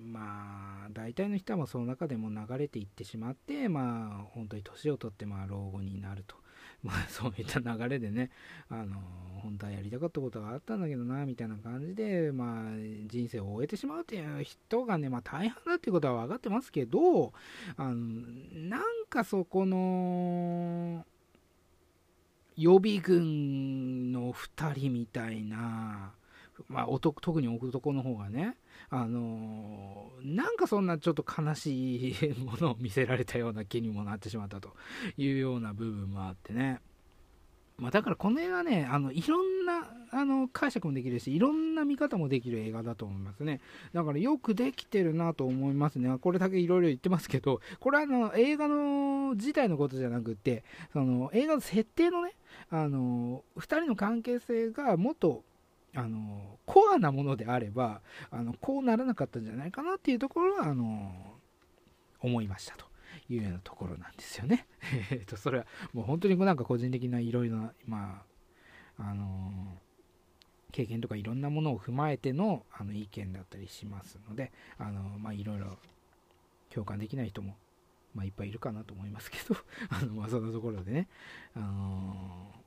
まあ大体の人はその中でも流れていってしまってまあ本当に年を取ってまあ老後になると。まあそういった流れでね、あの本当はやりたかったことがあったんだけどな、みたいな感じで、まあ人生を終えてしまうっていう人がね、まあ大半だっていうことは分かってますけど、あのなんかそこの、予備軍の2人みたいな、まあ、特に男の方がね、あの、なんかそんなちょっと悲しいものを見せられたような気にもなってしまったというような部分もあってね。まあ、だからこの映画ね、あのいろんなあの解釈もできるし、いろんな見方もできる映画だと思いますね。だからよくできてるなと思いますね。これだけいろいろ言ってますけど、これはあの映画の自体のことじゃなくて、その映画の設定のね、あの2人の関係性がもっとあのコアなものであればあのこうならなかったんじゃないかなっていうところはあの思いましたというようなところなんですよね。えっとそれはもう本当になんか個人的ないろいろな、まああの経験とかいろんなものを踏まえてのあの意見だったりしますのであの、ま、いろいろ共感できない人も、まあ、いっぱいいるかなと思いますけど あの、まあ、そんなところでね、あのー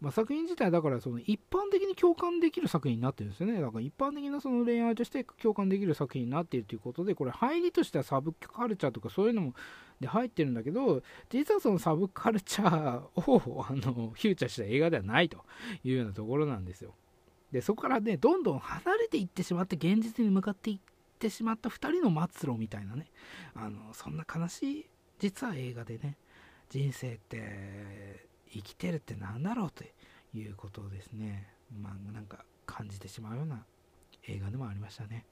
まあ、作品自体だからその一般的に共感できる作品になってるんですよね。だから一般的なその恋愛として共感できる作品になっているということで、これ入りとしてはサブカルチャーとかそういうのもで入ってるんだけど、実はそのサブカルチャーを あのフューチャーした映画ではないというようなところなんですよ。で、そこからね、どんどん離れていってしまって現実に向かっていってしまった2人の末路みたいなね、あのそんな悲しい実は映画でね、人生って生きてるって何だろうということをですね、まあなんか感じてしまうような映画でもありましたね。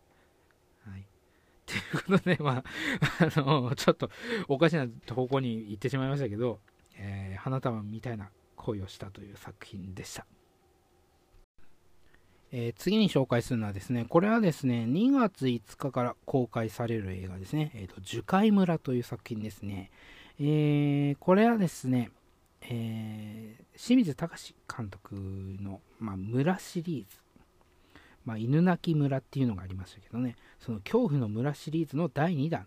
はい。ということで、まあ、あの、ちょっとおかしな方向に行ってしまいましたけど、えー、花束みたいな恋をしたという作品でした。えー、次に紹介するのはですね、これはですね、2月5日から公開される映画ですね、えーと、樹海村という作品ですね。えー、これはですね、えー、清水隆監督の、まあ、村シリーズ、まあ、犬鳴村っていうのがありましたけどね、その恐怖の村シリーズの第2弾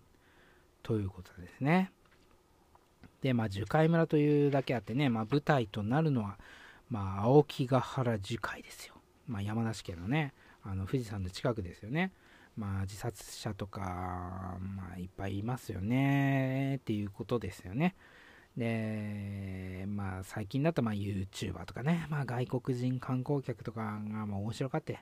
ということですね。で、まあ、樹海村というだけあってね、まあ、舞台となるのは、まあ、青木ヶ原樹海ですよ。まあ、山梨県のねあの富士山の近くですよね。まあ、自殺者とか、まあ、いっぱいいますよねっていうことですよね。で、まあ、最近だとまあ YouTuber とかね、まあ、外国人観光客とかがま面白かって、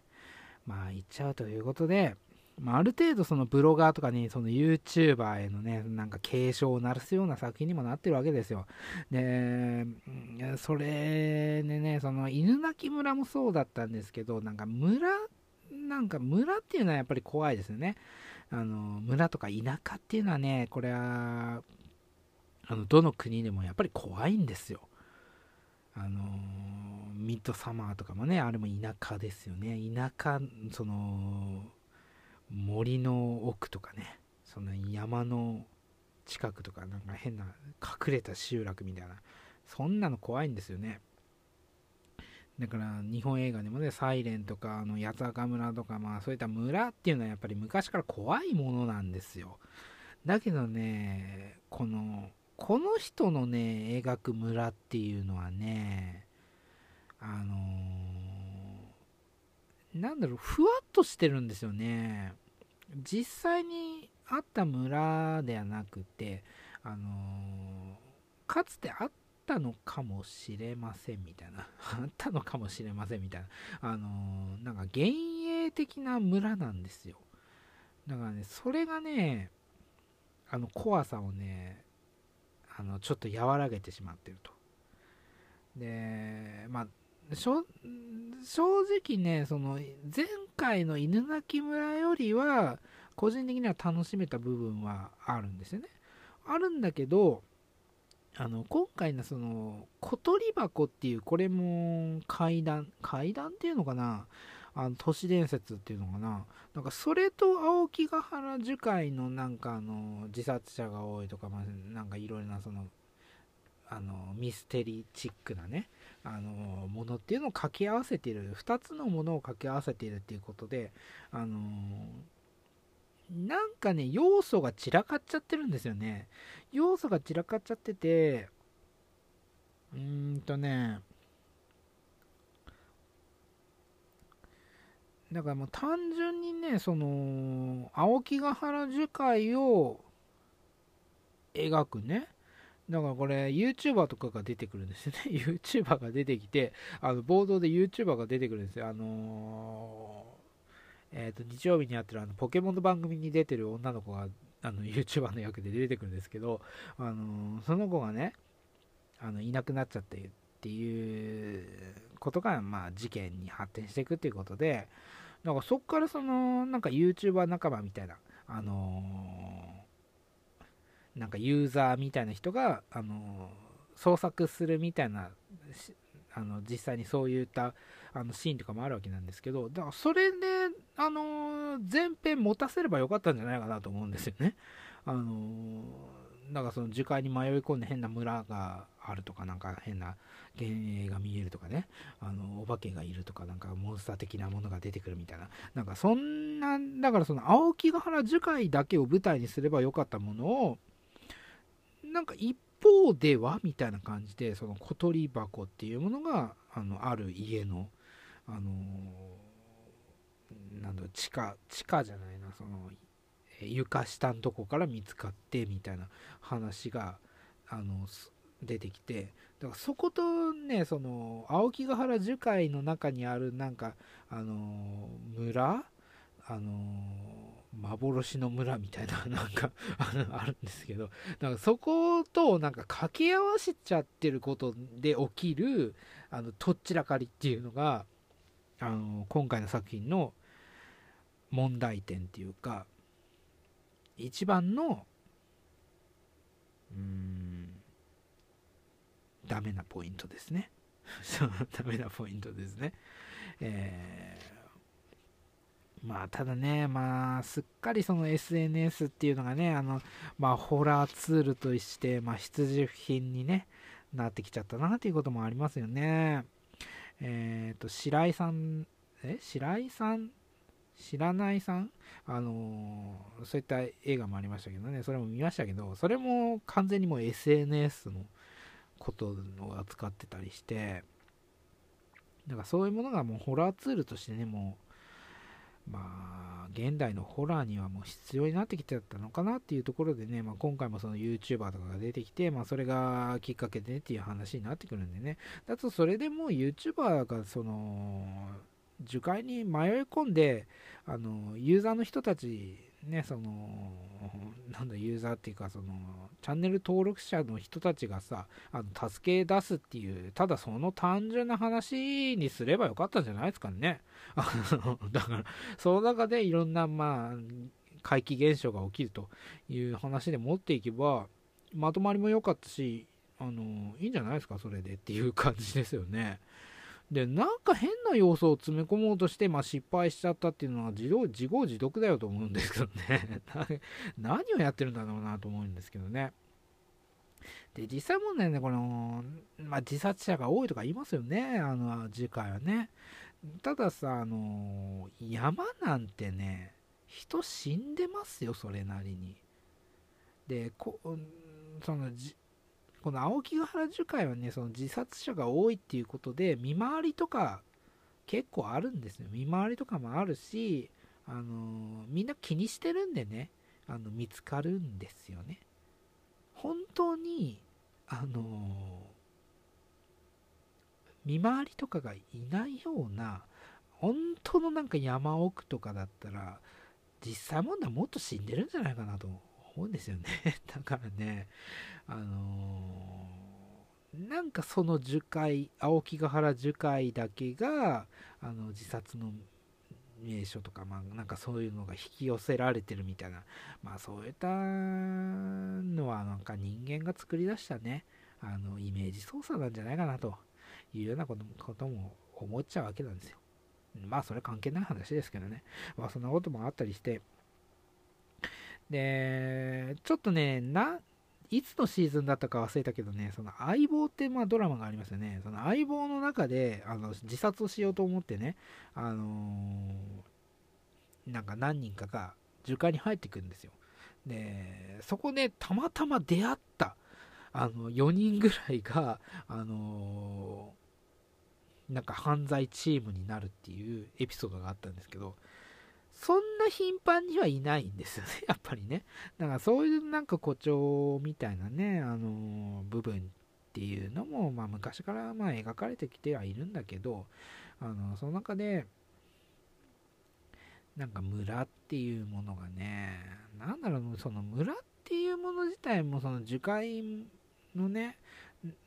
まあ、行っちゃうということで、まあ、ある程度そのブロガーとかにその YouTuber へのね、なんか警鐘を鳴らすような作品にもなってるわけですよ。で、それでね、その犬鳴村もそうだったんですけど、なんか村、なんか村っていうのはやっぱり怖いですよね。あの、村とか田舎っていうのはね、これは、あの、どの国でもやっぱり怖いんですよ。あのミッドサマーとかもね、あれも田舎ですよね。田舎、その、森の奥とかねその山の近くとかなんか変な隠れた集落みたいなそんなの怖いんですよねだから日本映画でもね、サイレンとか、あの八坂村とか、まあそういった村っていうのはやっぱり昔から怖いものなんですよ。だけどね、この、この人のね、描く村っていうのはね、あのー、なんだろう、ふわっとしてるんですよね。実際にあった村ではなくて、あのー、かつてあったのかもしれませんみたいな、あったのかもしれませんみたいな、あのー、なんか幻影的な村なんですよ。だからね、それがね、あの怖さをね、あのちょっと和らげてしまってると。で、まあ、正直ね、その前回の犬鳴村よりは、個人的には楽しめた部分はあるんですよね。あるんだけど、あの今回のその小鳥箱っていうこれも階段階段っていうのかなあの都市伝説っていうのかな。なんかそれと青木ヶ原樹海のなんかあの自殺者が多いとか、まあ、なんかいろいろなそのあのミステリーチックなねあのものっていうのを掛け合わせている2つのものを掛け合わせているっていうことであのなんかね要素が散らかっちゃってるんですよね。要素が散らかっちゃっててうーんとねだからもう単純にねその青木ヶ原樹海を描くね。だからこれ YouTuber とかが出てくるんですよね。YouTuber が出てきてあの冒頭で YouTuber が出てくるんですよ。あのー、えっ、ー、と日曜日にやってるあのポケモンの番組に出てる女の子があの YouTuber の役で出てくるんですけど、あのー、その子がねあのいなくなっちゃってっていうことが、まあ、事件に発展していくっていうことでだからそこからそのなんか YouTuber 仲間みたいなあのなんかユーザーみたいな人が、あの創作するみたいなあの実際にそういったあのシーンとかもあるわけなんですけどだからそれで、あの前編持たせればよかったんじゃないかなと思うんですよね。あのだかその樹海に迷い込んで変な村があるとかなんか変な幻影が見えるとかね。あのお化けがいるとかなんかモンスター的なものが出てくるみたいな。なんかそんなだからその青木ヶ原樹海だけを舞台にすればよかったものをなんか一方ではみたいな感じでその小鳥箱っていうものがあのある家のあのなんだ地下地下じゃないなその床下のとこから見つかってみたいな話があの出てきてだからそことねその青木ヶ原樹海の中にあるなんかあの村？あの幻の村みたいな、なんかあるんですけど、なんかそことなんか掛け合わせちゃってることで起きる、あの、とっちらかりっていうのが、あの、今回の作品の問題点っていうか、一番の、うーん、ダメなポイントですね。ダメなポイントですね。えーまあ、ただね、まあ、すっかりその SNS っていうのがね、あの、まあ、ホラーツールとして、まあ、必需品にね、なってきちゃったなっていうこともありますよね。えっ、ー、と、白井さん、え？白井さん？知らないさん？あのー、そういった映画もありましたけどね、それも見ましたけど、それも完全にもう SNS のことを扱ってたりして、だからそういうものがもうホラーツールとしてね、もう、まあ、現代のホラーにはもう必要になってきちゃったのかなっていうところでね、まあ、今回もその YouTuber とかが出てきて、まあ、それがきっかけでねっていう話になってくるんでね、だとそれでもう YouTuber がその、樹海に迷い込んで、あの、ユーザーの人たち、ね、その、なんだ、ユーザーっていうか、その、チャンネル登録者の人たちがさ、あの、助け出すっていう、ただその単純な話にすればよかったんじゃないですかね。あの、だから、その中でいろんな、まあ、怪奇現象が起きるという話で持っていけば、まとまりも良かったし、あの、いいんじゃないですか、それでっていう感じですよね。で、なんか変な要素を詰め込もうとして、まあ、失敗しちゃったっていうのは自動自業自得だよと思うんですけどね 何をやってるんだろうなと思うんですけどね。で、実際問題ね、この、まあ、自殺者が多いとか言いますよね、あの、次回はね。たださ、あの、山なんてね、人死んでますよ、それなりに。で、こそのこの青木ヶ原樹海はね、その自殺者が多いっていうことで、見回りとか結構あるんですよ。見回りとかもあるし、あのー、みんな気にしてるんでね、あの見つかるんですよね。本当に、あのー、見回りとかがいないような、本当のなんか山奥とかだったら、実際問題もっと死んでるんじゃないかなと思うですよね。だからね、あのー、なんかその樹海、青木ヶ原樹海だけが、あの自殺の名所とか、まあ、なんかそういうのが引き寄せられてるみたいな、まあそういったのはなんか人間が作り出したね、あのイメージ操作なんじゃないかなというようなことも思っちゃうわけなんですよ。まあそれ関係ない話ですけどね。まあそんなこともあったりして、で、ちょっとね、な、いつのシーズンだったか忘れたけどね、その相棒ってまあドラマがありますよね。その相棒の中であの自殺をしようと思ってね、あのー、なんか何人かが樹海に入ってくるんですよ。で、そこでたまたま出会ったあの4人ぐらいが、あのー、なんか犯罪チームになるっていうエピソードがあったんですけど、そんな頻繁にはいないんですよね、やっぱりね。だからそういうなんか誇張みたいなね、あの、部分っていうのも、まあ昔からまあ描かれてきてはいるんだけど、あの、その中で、なんか村っていうものがね、なんだろう、その村っていうもの自体もその樹海のね、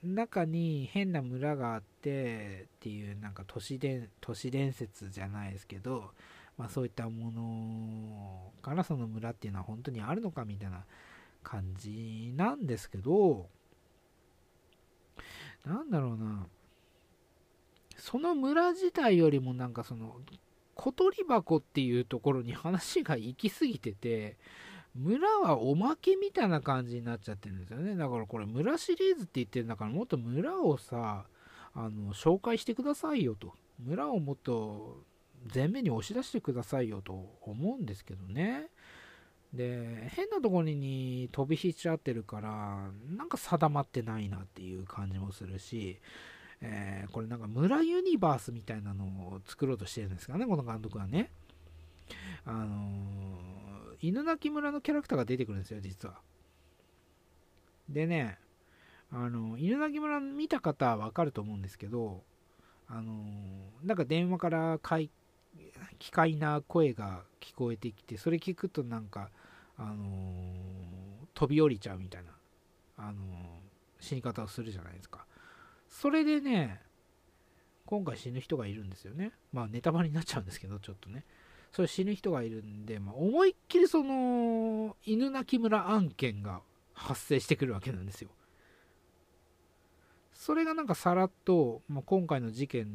中に変な村があってっていうなんか都市伝都市伝説じゃないですけどまあ、そういったものからその村っていうのは本当にあるのかみたいな感じなんですけど、なんだろうな、その村自体よりもなんかその小鳥箱っていうところに話が行き過ぎてて、村はおまけみたいな感じになっちゃってるんですよね。だからこれ村シリーズって言ってるんだからもっと村をさ、あの、紹介してくださいよと。村をもっと前面に押し出してくださいよと思うんですけどね。で、変なところに飛び火しちゃってるから、なんか定まってないなっていう感じもするし、えー、これなんか村ユニバースみたいなのを作ろうとしてるんですかね、この監督はね。あのー、犬鳴村のキャラクターが出てくるんですよ、実は。でね、あの、犬鳴村見た方はわかると思うんですけど、あの、なんか電話からい奇怪な声が聞こえてきてそれ聞くとなんか、あの、飛び降りちゃうみたいな、あの、死に方をするじゃないですか。それでね今回死ぬ人がいるんですよね。まあネタバレになっちゃうんですけどちょっとね。それ死ぬ人がいるんで、まあ、思いっきりその犬鳴村案件が発生してくるわけなんですよ。それがなんかさらっと、まあ、今回の事件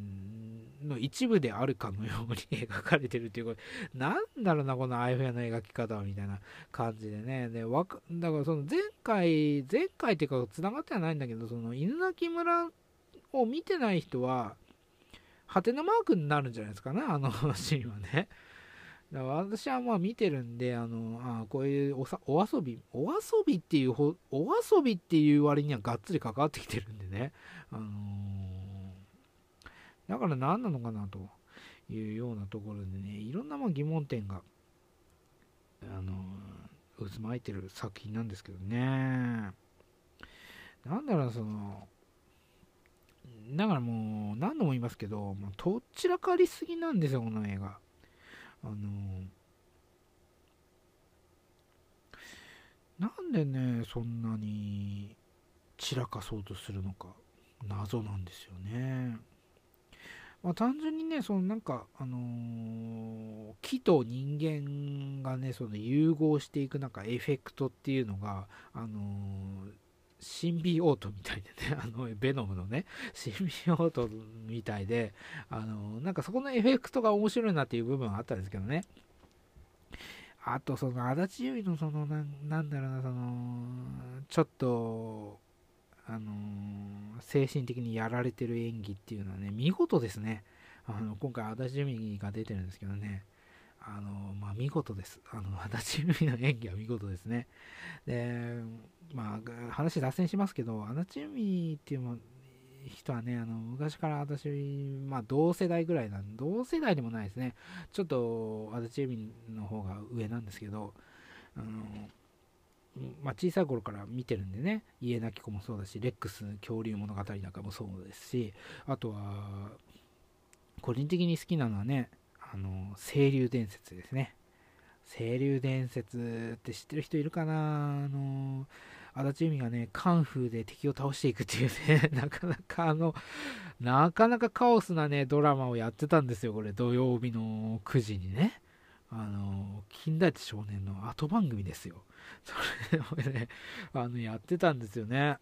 の一部であるかのように 描かれてるっていうことなんだろうなこのあやふやの描き方はみたいな感じでね。でわかだからその前回前回っていうかつながってはないんだけどその犬鳴村を見てない人はハテナマークになるんじゃないですかねあのシーンはね。だから私はまあ見てるんで、あの、あこういうおさお遊び、お遊びっていうほお遊びっていう割にはがっつり関わってきてるんでね。あのー、だから何なのかなというようなところでね、いろんなまあ疑問点が、あのー、渦巻いてる作品なんですけどね。なんだろう、その、だからもう何度も言いますけど、もうとっちらかりすぎなんですよ、この映画。あのなんでねそんなに散らかそうとするのか謎なんですよね。まあ、単純にねそのなんかあのー、木と人間がねその融合していくなんかエフェクトっていうのがあのーシンビオートみたいでね、あの、ベノムのね、シンビオートみたいで、あの、なんかそこのエフェクトが面白いなっていう部分はあったんですけどね。あと、その、足立由衣のそのな、なんだろうな、その、ちょっと、あの精神的にやられてる演技っていうのはね、見事ですね。あの、今回、足立由衣が出てるんですけどね。あの、まあ、見事です。あの、足立由衣の演技は見事ですね。で、まあ、話脱線しますけど、足立由衣っていう人はね、あの、昔から私、まあ、同世代ぐらいなん同世代でもないですね。ちょっと、足立由衣の方が上なんですけど、あの、まあ、小さい頃から見てるんでね、家なき子もそうだし、レックス恐竜物語なんかもそうですし、あとは、個人的に好きなのはね、あの、清流伝説ですね。清流伝説って知ってる人いるかな？あの、足立由美がね、カンフーで敵を倒していくっていうね、なかなかあの、なかなかカオスなね、ドラマをやってたんですよ、これ、土曜日の9時にね。あの、金田一少年の後番組ですよ。それをね、あの、やってたんですよね。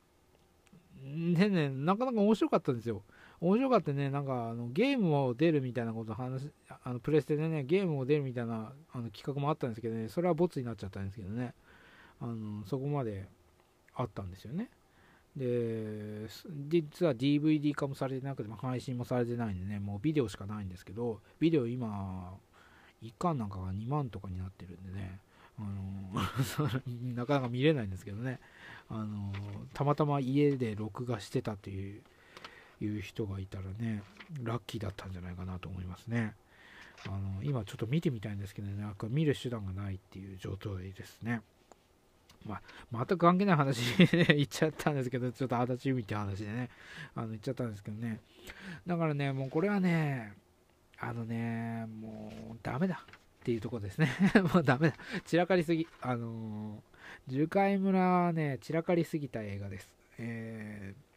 でね、なかなか面白かったんですよ。面白かったね、なんかあのゲームを出るみたいなこと話、あのプレステでね、ゲームを出るみたいなあの企画もあったんですけどね、それはボツになっちゃったんですけどね、あのそこまであったんですよね。で、実は DVD 化もされてなくて、配信もされてないんでね、もうビデオしかないんですけど、ビデオ今、1巻なんかが2万とかになってるんでね、あの なかなか見れないんですけどね、あのたまたま家で録画してたっていういう人がいたらね、ラッキーだったんじゃないかなと思いますね。あの今ちょっと見てみたいんですけどね、なんか見る手段がないっていう状態ですね。まあ、全く関係ない話に、ね、言っちゃったんですけど、ちょっと足立由美って話でね、あの言っちゃったんですけどね。だからね、もうこれはね、あのね、もうダメだっていうとこですね。もうダメだ。散らかりすぎ。あのー、樹海村はね、散らかりすぎた映画です。えー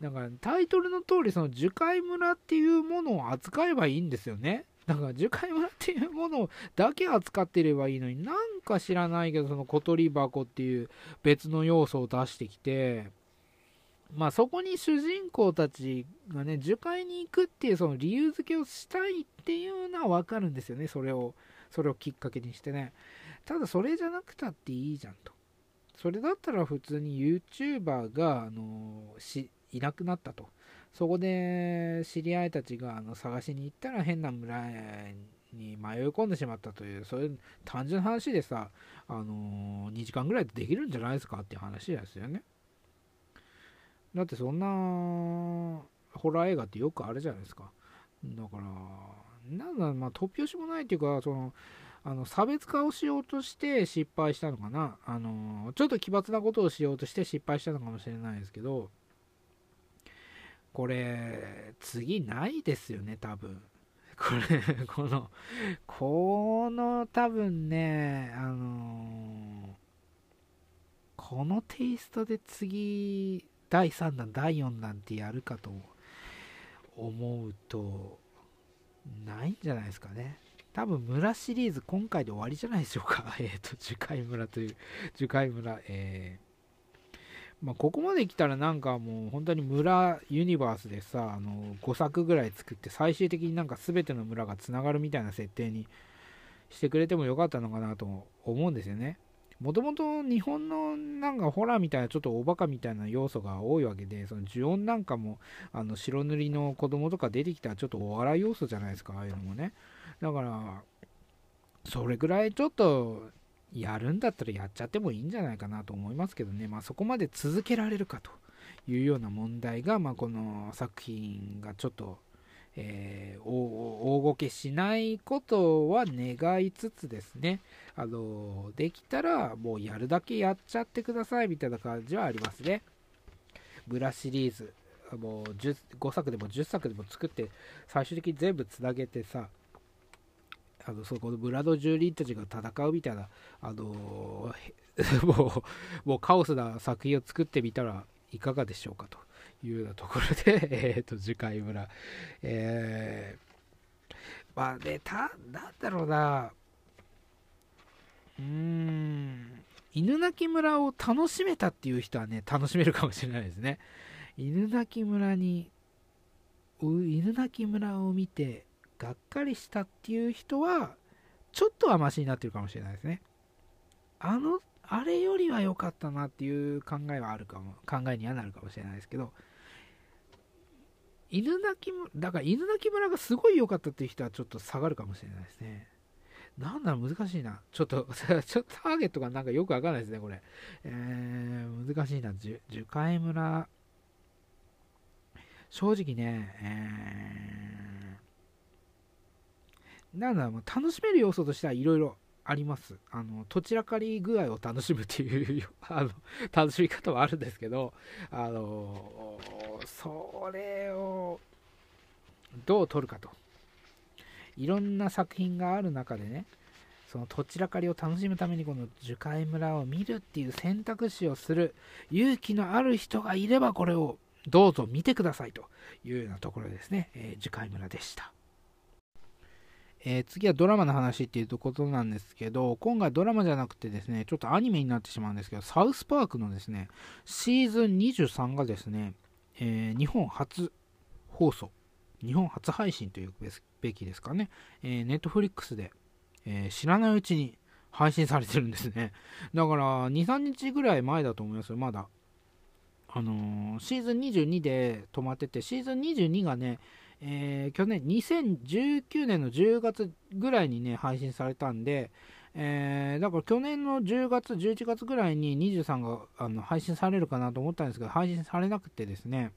だからタイトルの通りその樹海村っていうものを扱えばいいんですよね。だから樹海村っていうものだけ扱ってればいいのになんか知らないけどその小鳥箱っていう別の要素を出してきてまあそこに主人公たちがね樹海に行くっていうその理由付けをしたいっていうのはわかるんですよね。それをそれをきっかけにしてね。ただそれじゃなくたっていいじゃんと。それだったら普通に YouTuber があのしいなくなったと。そこで知り合いたちがあの探しに行ったら変な村に迷い込んでしまったという、そういう単純な話でさ、あのー、2時間ぐらいでできるんじゃないですかっていう話ですよね。だってそんなホラー映画ってよくあるじゃないですか。だから、なんだ、まあ、突拍子もないっていうか、その、あの差別化をしようとして失敗したのかな。あのちょっと奇抜なことをしようとして失敗したのかもしれないですけど、これ、次ないですよね、多分。これ、この、この多分ね、あの、このテイストで次、第3弾、第4弾ってやるかと思うと、ないんじゃないですかね。多分村シリーズ今回で終わりじゃないでしょうか。えっ、ー、と、樹海村という、樹海村、えまあ、ここまで来たらなんかもう本当に村ユニバースでさあの5作ぐらい作って最終的になんか全ての村がつながるみたいな設定にしてくれてもよかったのかなと思うんですよね。もともと日本のなんかホラーみたいなちょっとおバカみたいな要素が多いわけで、その呪音なんかもあの白塗りの子供とか出てきたらちょっとお笑い要素じゃないですか、ああいうのもね。だから、それぐらいちょっとやるんだったらやっちゃってもいいんじゃないかなと思いますけどね、まあ、そこまで続けられるかというような問題が、まあ、この作品がちょっとえー、大ごけしないことは願いつつですね、あのできたらもうやるだけやっちゃってくださいみたいな感じはありますね。ブラシリーズ、もう5作でも10作でも作って、最終的に全部つなげてさ、あのそこのブラド住人たちが戦うみたいな、あの もうもうカオスな作品を作ってみたらいかがでしょうかと。いうようなところで、えっ、と、樹海村。えー、まあね、た、なんだろうな、うーん、犬鳴村を楽しめたっていう人はね、楽しめるかもしれないですね。犬鳴村に、犬鳴村を見て、がっかりしたっていう人は、ちょっとはマシになってるかもしれないですね。あの、あれよりは良かったなっていう考えはあるかも、考えにはなるかもしれないですけど、犬鳴村、だから犬鳴村がすごい良かったっていう人はちょっと下がるかもしれないですね。なんだろ、難しいな。ちょっと、ちょっとターゲットがなんかよくわかんないですね、これ。えー、難しいな。樹海村。正直ね、えー、なんだろう、楽しめる要素としてはいろいろあります。あの、どちらかり具合を楽しむっていうあの、楽しみ方はあるんですけど、あの、それをどう取るかと。いろんな作品がある中でね、そのどちらかりを楽しむためにこの樹海村を見るっていう選択肢をする勇気のある人がいればこれをどうぞ見てくださいというようなところですね、えー、樹海村でした。えー、次はドラマの話っていうことなんですけど、今回ドラマじゃなくてですね、ちょっとアニメになってしまうんですけど、サウスパークのですね、シーズン23がですね、えー、日本初放送、日本初配信というべきですかね、えー、ネットフリックスで、えー、知らないうちに配信されてるんですね。だから、2、3日ぐらい前だと思いますよ、まだ。あのー、シーズン22で止まってて、シーズン22がね、えー、去年、2019年の10月ぐらいにね、配信されたんで、えー、だから去年の10月、11月ぐらいに23があの配信されるかなと思ったんですけど、配信されなくてですね、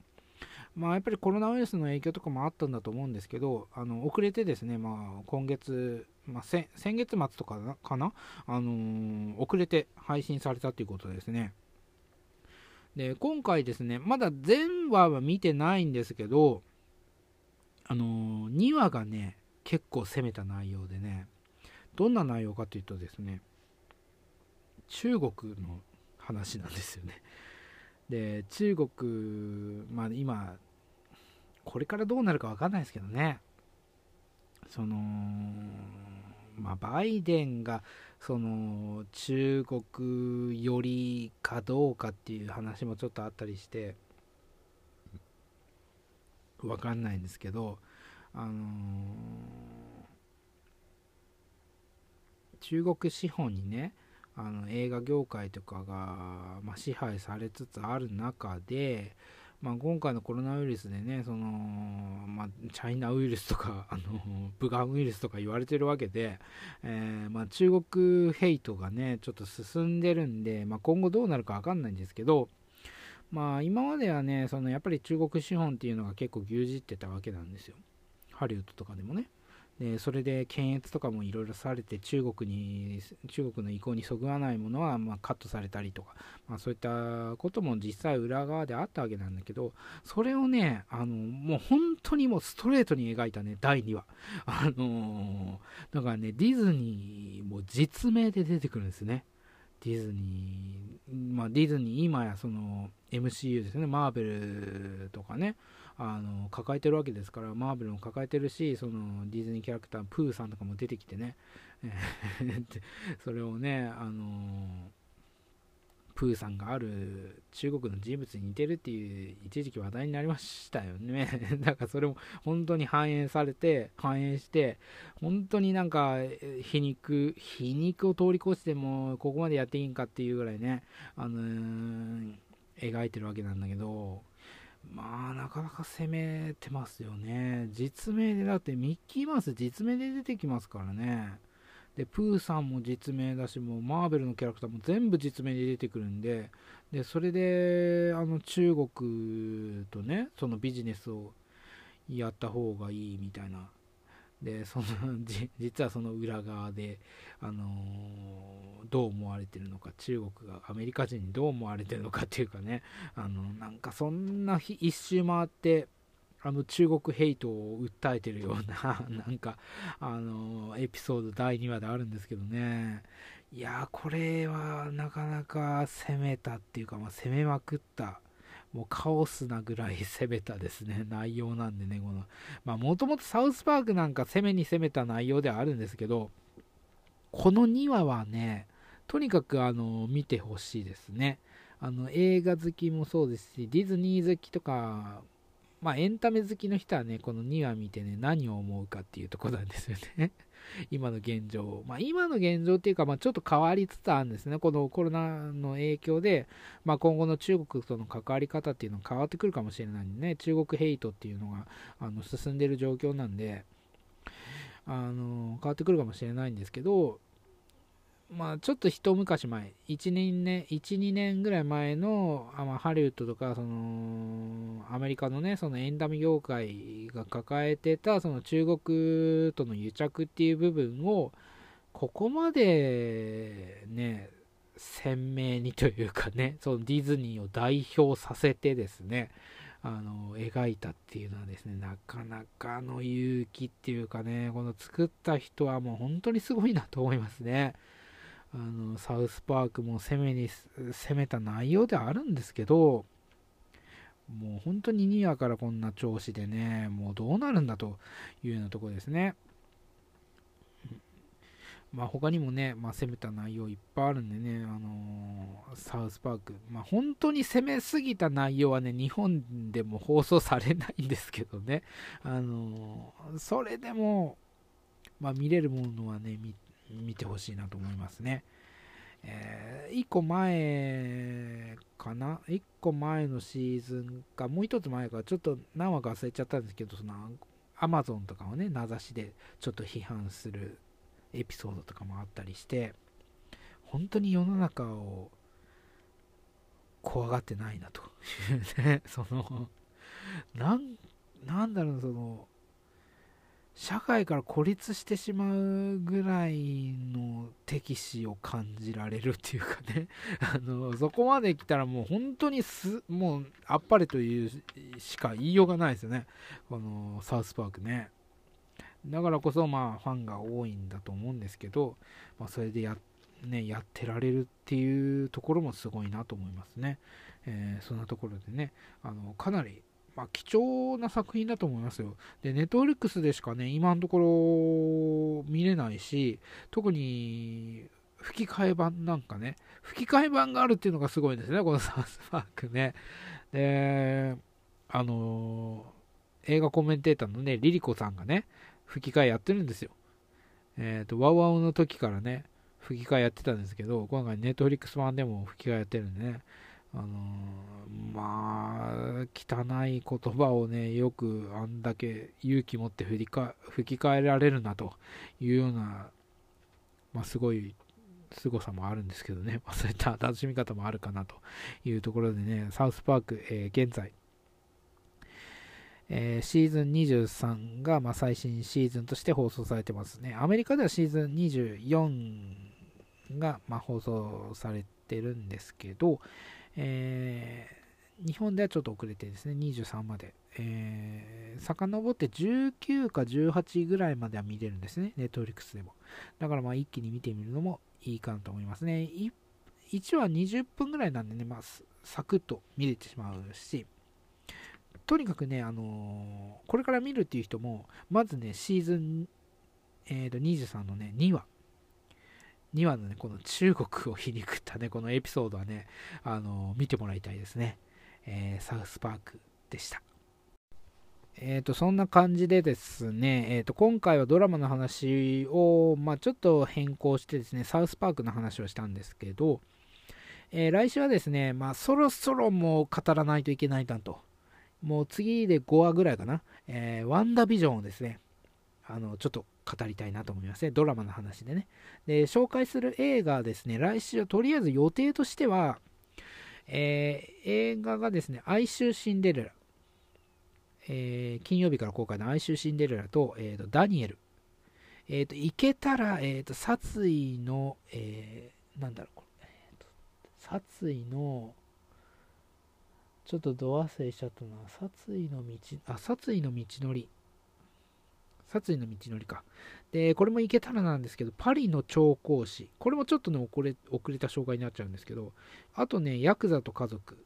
まあ、やっぱりコロナウイルスの影響とかもあったんだと思うんですけど、あの遅れてですね、まあ、今月、まあ、先月末とかかな、あのー、遅れて配信されたということですね。で、今回ですね、まだ全話は見てないんですけど、あの、2話がね、結構攻めた内容でね、どんな内容かというとですね、中国の話なんですよね。で、中国、まあ今、これからどうなるか分かんないですけどね、その、まあ、バイデンがその中国寄りかどうかっていう話もちょっとあったりして分かんないんですけど、あのー、中国資本にねあの映画業界とかが、まあ、支配されつつある中で、まあ、今回のコロナウイルスでねその、まあ、チャイナウイルスとか あの武漢ウイルスとか言われてるわけで、えー、ま、中国ヘイトがねちょっと進んでるんで、ま今後どうなるか分かんないんですけどまあ今まではねそのやっぱり中国資本っていうのが結構牛耳ってたわけなんですよ。ハリウッドとかでもね。でそれで検閲とかもいろいろされて中国に中国の意向にそぐわないものはまカットされたりとか、まあ、そういったことも実際裏側であったわけなんだけどそれをねあのもう本当にもうストレートに描いたね第2話。あのー、だからねディズニーも実名で出てくるんですね。ディズニー、まあ、ディズニー今やその MCU ですね。マーベルとかね。あの抱えてるわけですからマーベルも抱えてるしそのディズニーキャラクタープーさんとかも出てきてね。それをねあのプーさんがある中国の人物に似てるっていう一時期話題になりましたよね。だからそれも本当に反映されて、反映して、本当になんか皮肉、皮肉を通り越してもここまでやっていいんかっていうぐらいね、あのー、描いてるわけなんだけど、まあなかなか攻めてますよね。実名で、だってミッキーマウス実名で出てきますからね。で、プーさんも実名だし、もうマーベルのキャラクターも全部実名で出てくるんで、で、それで、あの、中国とね、そのビジネスをやった方がいいみたいな。で、その、実はその裏側で、あのー、どう思われてるのか、中国がアメリカ人にどう思われてるのかっていうかね、あの、なんかそんな一周回って、あの中国ヘイトを訴えてるような、なんか、あの、エピソード第2話であるんですけどね。いやこれはなかなか攻めたっていうか、まあ、攻めまくった、もうカオスなぐらい攻めたですね、内容なんでね、この、まあ、もともとサウスパークなんか攻めに攻めた内容ではあるんですけど、この2話はね、とにかくあの見てほしいですね。あの映画好きもそうですし、ディズニー好きとかまあ、エンタメ好きの人はね、この2話見てね、何を思うかっていうとこなんですよね。今の現状。まあ、今の現状っていうか、まあ、ちょっと変わりつつあるんですね。このコロナの影響で、まあ、今後の中国との関わり方っていうのが変わってくるかもしれないんでね、中国ヘイトっていうのがあの進んでる状況なんで、あの変わってくるかもしれないんですけど、まあ、ちょっと一昔前、1年ね、1、2年ぐらい前の、あまあ、ハリウッドとか、その、アメリカのね、そのエンタメ業界が抱えてた、その中国との癒着っていう部分を、ここまで、ね、鮮明にというかね、そのディズニーを代表させてですね、あの、描いたっていうのはですね、なかなかの勇気っていうかね、この作った人はもう本当にすごいなと思いますね。あのサウスパークも攻めに攻めた内容ではあるんですけどもう本当に2話からこんな調子でねもうどうなるんだというようなところですね。まあ他にもね、まあ、攻めた内容いっぱいあるんでね、あのー、サウスパーク、まあ、本当に攻めすぎた内容はね、日本でも放送されないんですけどね、あのー、それでも、まあ、見れるものはね、見見てほしいなと思いますね。えー、1個前かな ?1 個前のシーズンか、もう1つ前か、ちょっと何話か忘れちゃったんですけど、その Amazon とかをね、名指しでちょっと批判するエピソードとかもあったりして、本当に世の中を怖がってないなというね、その、なん、なんだろう、その、社会から孤立してしまうぐらいの敵視を感じられるっていうかね。あのそこまで来たらもう本当にすもうあっぱれというしか言いようがないですよね。このサウスパークね。だからこそまあファンが多いんだと思うんですけど、まあ、それでや,、ね、やってられるっていうところもすごいなと思いますね、えー、そんなところでねあのかなりまあ、貴重な作品だと思いますよ。で、ネットフリックスでしかね、今のところ見れないし、特に吹き替え版なんかね、吹き替え版があるっていうのがすごいですね、このサウスパークね。で、あのー、映画コメンテーターのね、リリコさんがね、吹き替えやってるんですよ。えっ、ー、と、ワウワウの時からね、吹き替えやってたんですけど、今回ネットフリックス版でも吹き替えやってるんでね、あのー、まあ、汚い言葉をね、よくあんだけ勇気持って振りか吹き替えられるなというような、まあ、すごい凄さもあるんですけどね、まあ、そういった楽しみ方もあるかなというところでね、サウスパーク、えー、現在、えー、シーズン23が、まあ、最新シーズンとして放送されてますね。アメリカではシーズン24が、まあ、放送されてるんですけど、えー、日本ではちょっと遅れてですね、23まで、えー、遡って19か18ぐらいまでは見れるんですね、ネットフリックスでも。だからまあ一気に見てみるのもいいかなと思いますね。1話20分ぐらいなんでね、まあ、サクッと見れてしまうし、とにかくね、あのー、これから見るっていう人も、まずね、シーズン、えー、と23のね、2話、2話のね、この中国を皮肉ったね、このエピソードはね、あの見てもらいたいですね。えー、サウスパークでした。えーと、そんな感じでですね、えーと、今回はドラマの話を、まあ、ちょっと変更してですね、サウスパークの話をしたんですけど、えー、来週はですね、まあ、そろそろもう語らないといけないなと。もう次で5話ぐらいかな、えー、ワンダービジョンをですね、あの、ちょっと語りたいなと思いますね。ドラマの話でね。で、紹介する映画はですね、来週とりあえず予定としては、えー、映画がですね、哀愁シンデレラ。えー、金曜日から公開の哀愁シンデレラと、えーと、ダニエル。えっ、ー、と、行けたら、えっ、と、殺意の、えー、なんだろう、これ、えーと、殺意の、ちょっと度忘れしちゃったな。殺意の道、あ、殺意の道のり。殺意の道のりか。で、これも行けたらなんですけど、パリの調香師。これもちょっとね、遅れ遅れた紹介になっちゃうんですけど、あとね、ヤクザと家族。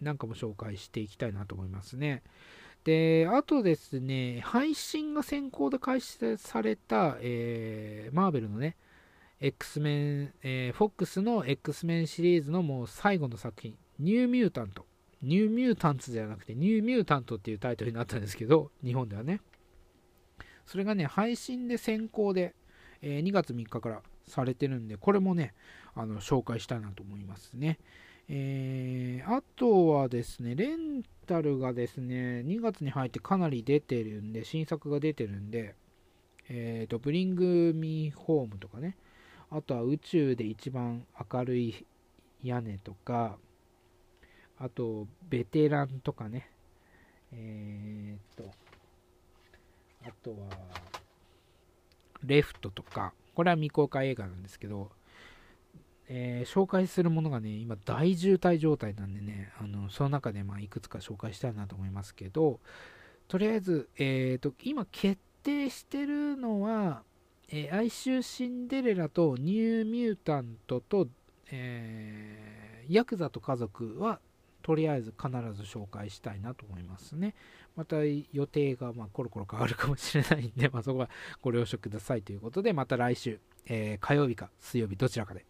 なんかも紹介していきたいなと思いますね。で、あとですね、配信が先行で開始された、えー、マーベルのね、X メン、えー、FOX の X メンシリーズのもう最後の作品、ニューミュータント。ニューミュータンツじゃなくて、ニューミュータントっていうタイトルになったんですけど、日本ではね。それがね、配信で先行で、えー、2月3日からされてるんで、これもね、あの紹介したいなと思いますね。えー、あとはですね、レンタルがですね、2月に入ってかなり出てるんで、新作が出てるんで、えっ、ー、と、ブリング・ミー・ホームとかね、あとは宇宙で一番明るい屋根とか、あと、ベテランとかね、えっ、と、あとは、レフトとか、これは未公開映画なんですけど、えー、紹介するものがね、今大渋滞状態なんでね、あのその中でまあいくつか紹介したいなと思いますけど、とりあえず、えーと、今決定してるのは、えー、哀愁シンデレラとニューミュータントと、えー、ヤクザと家族はとりあえず必ず紹介したいなと思いますね。また予定がまコロコロ変わるかもしれないんで、まあ、そこはご了承くださいということで、また来週、えー、火曜日か水曜日どちらかで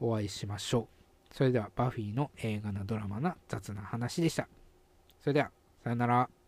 お会いしましょう。それでは、バフィーの映画なドラマな雑な話でした。それでは、さよなら。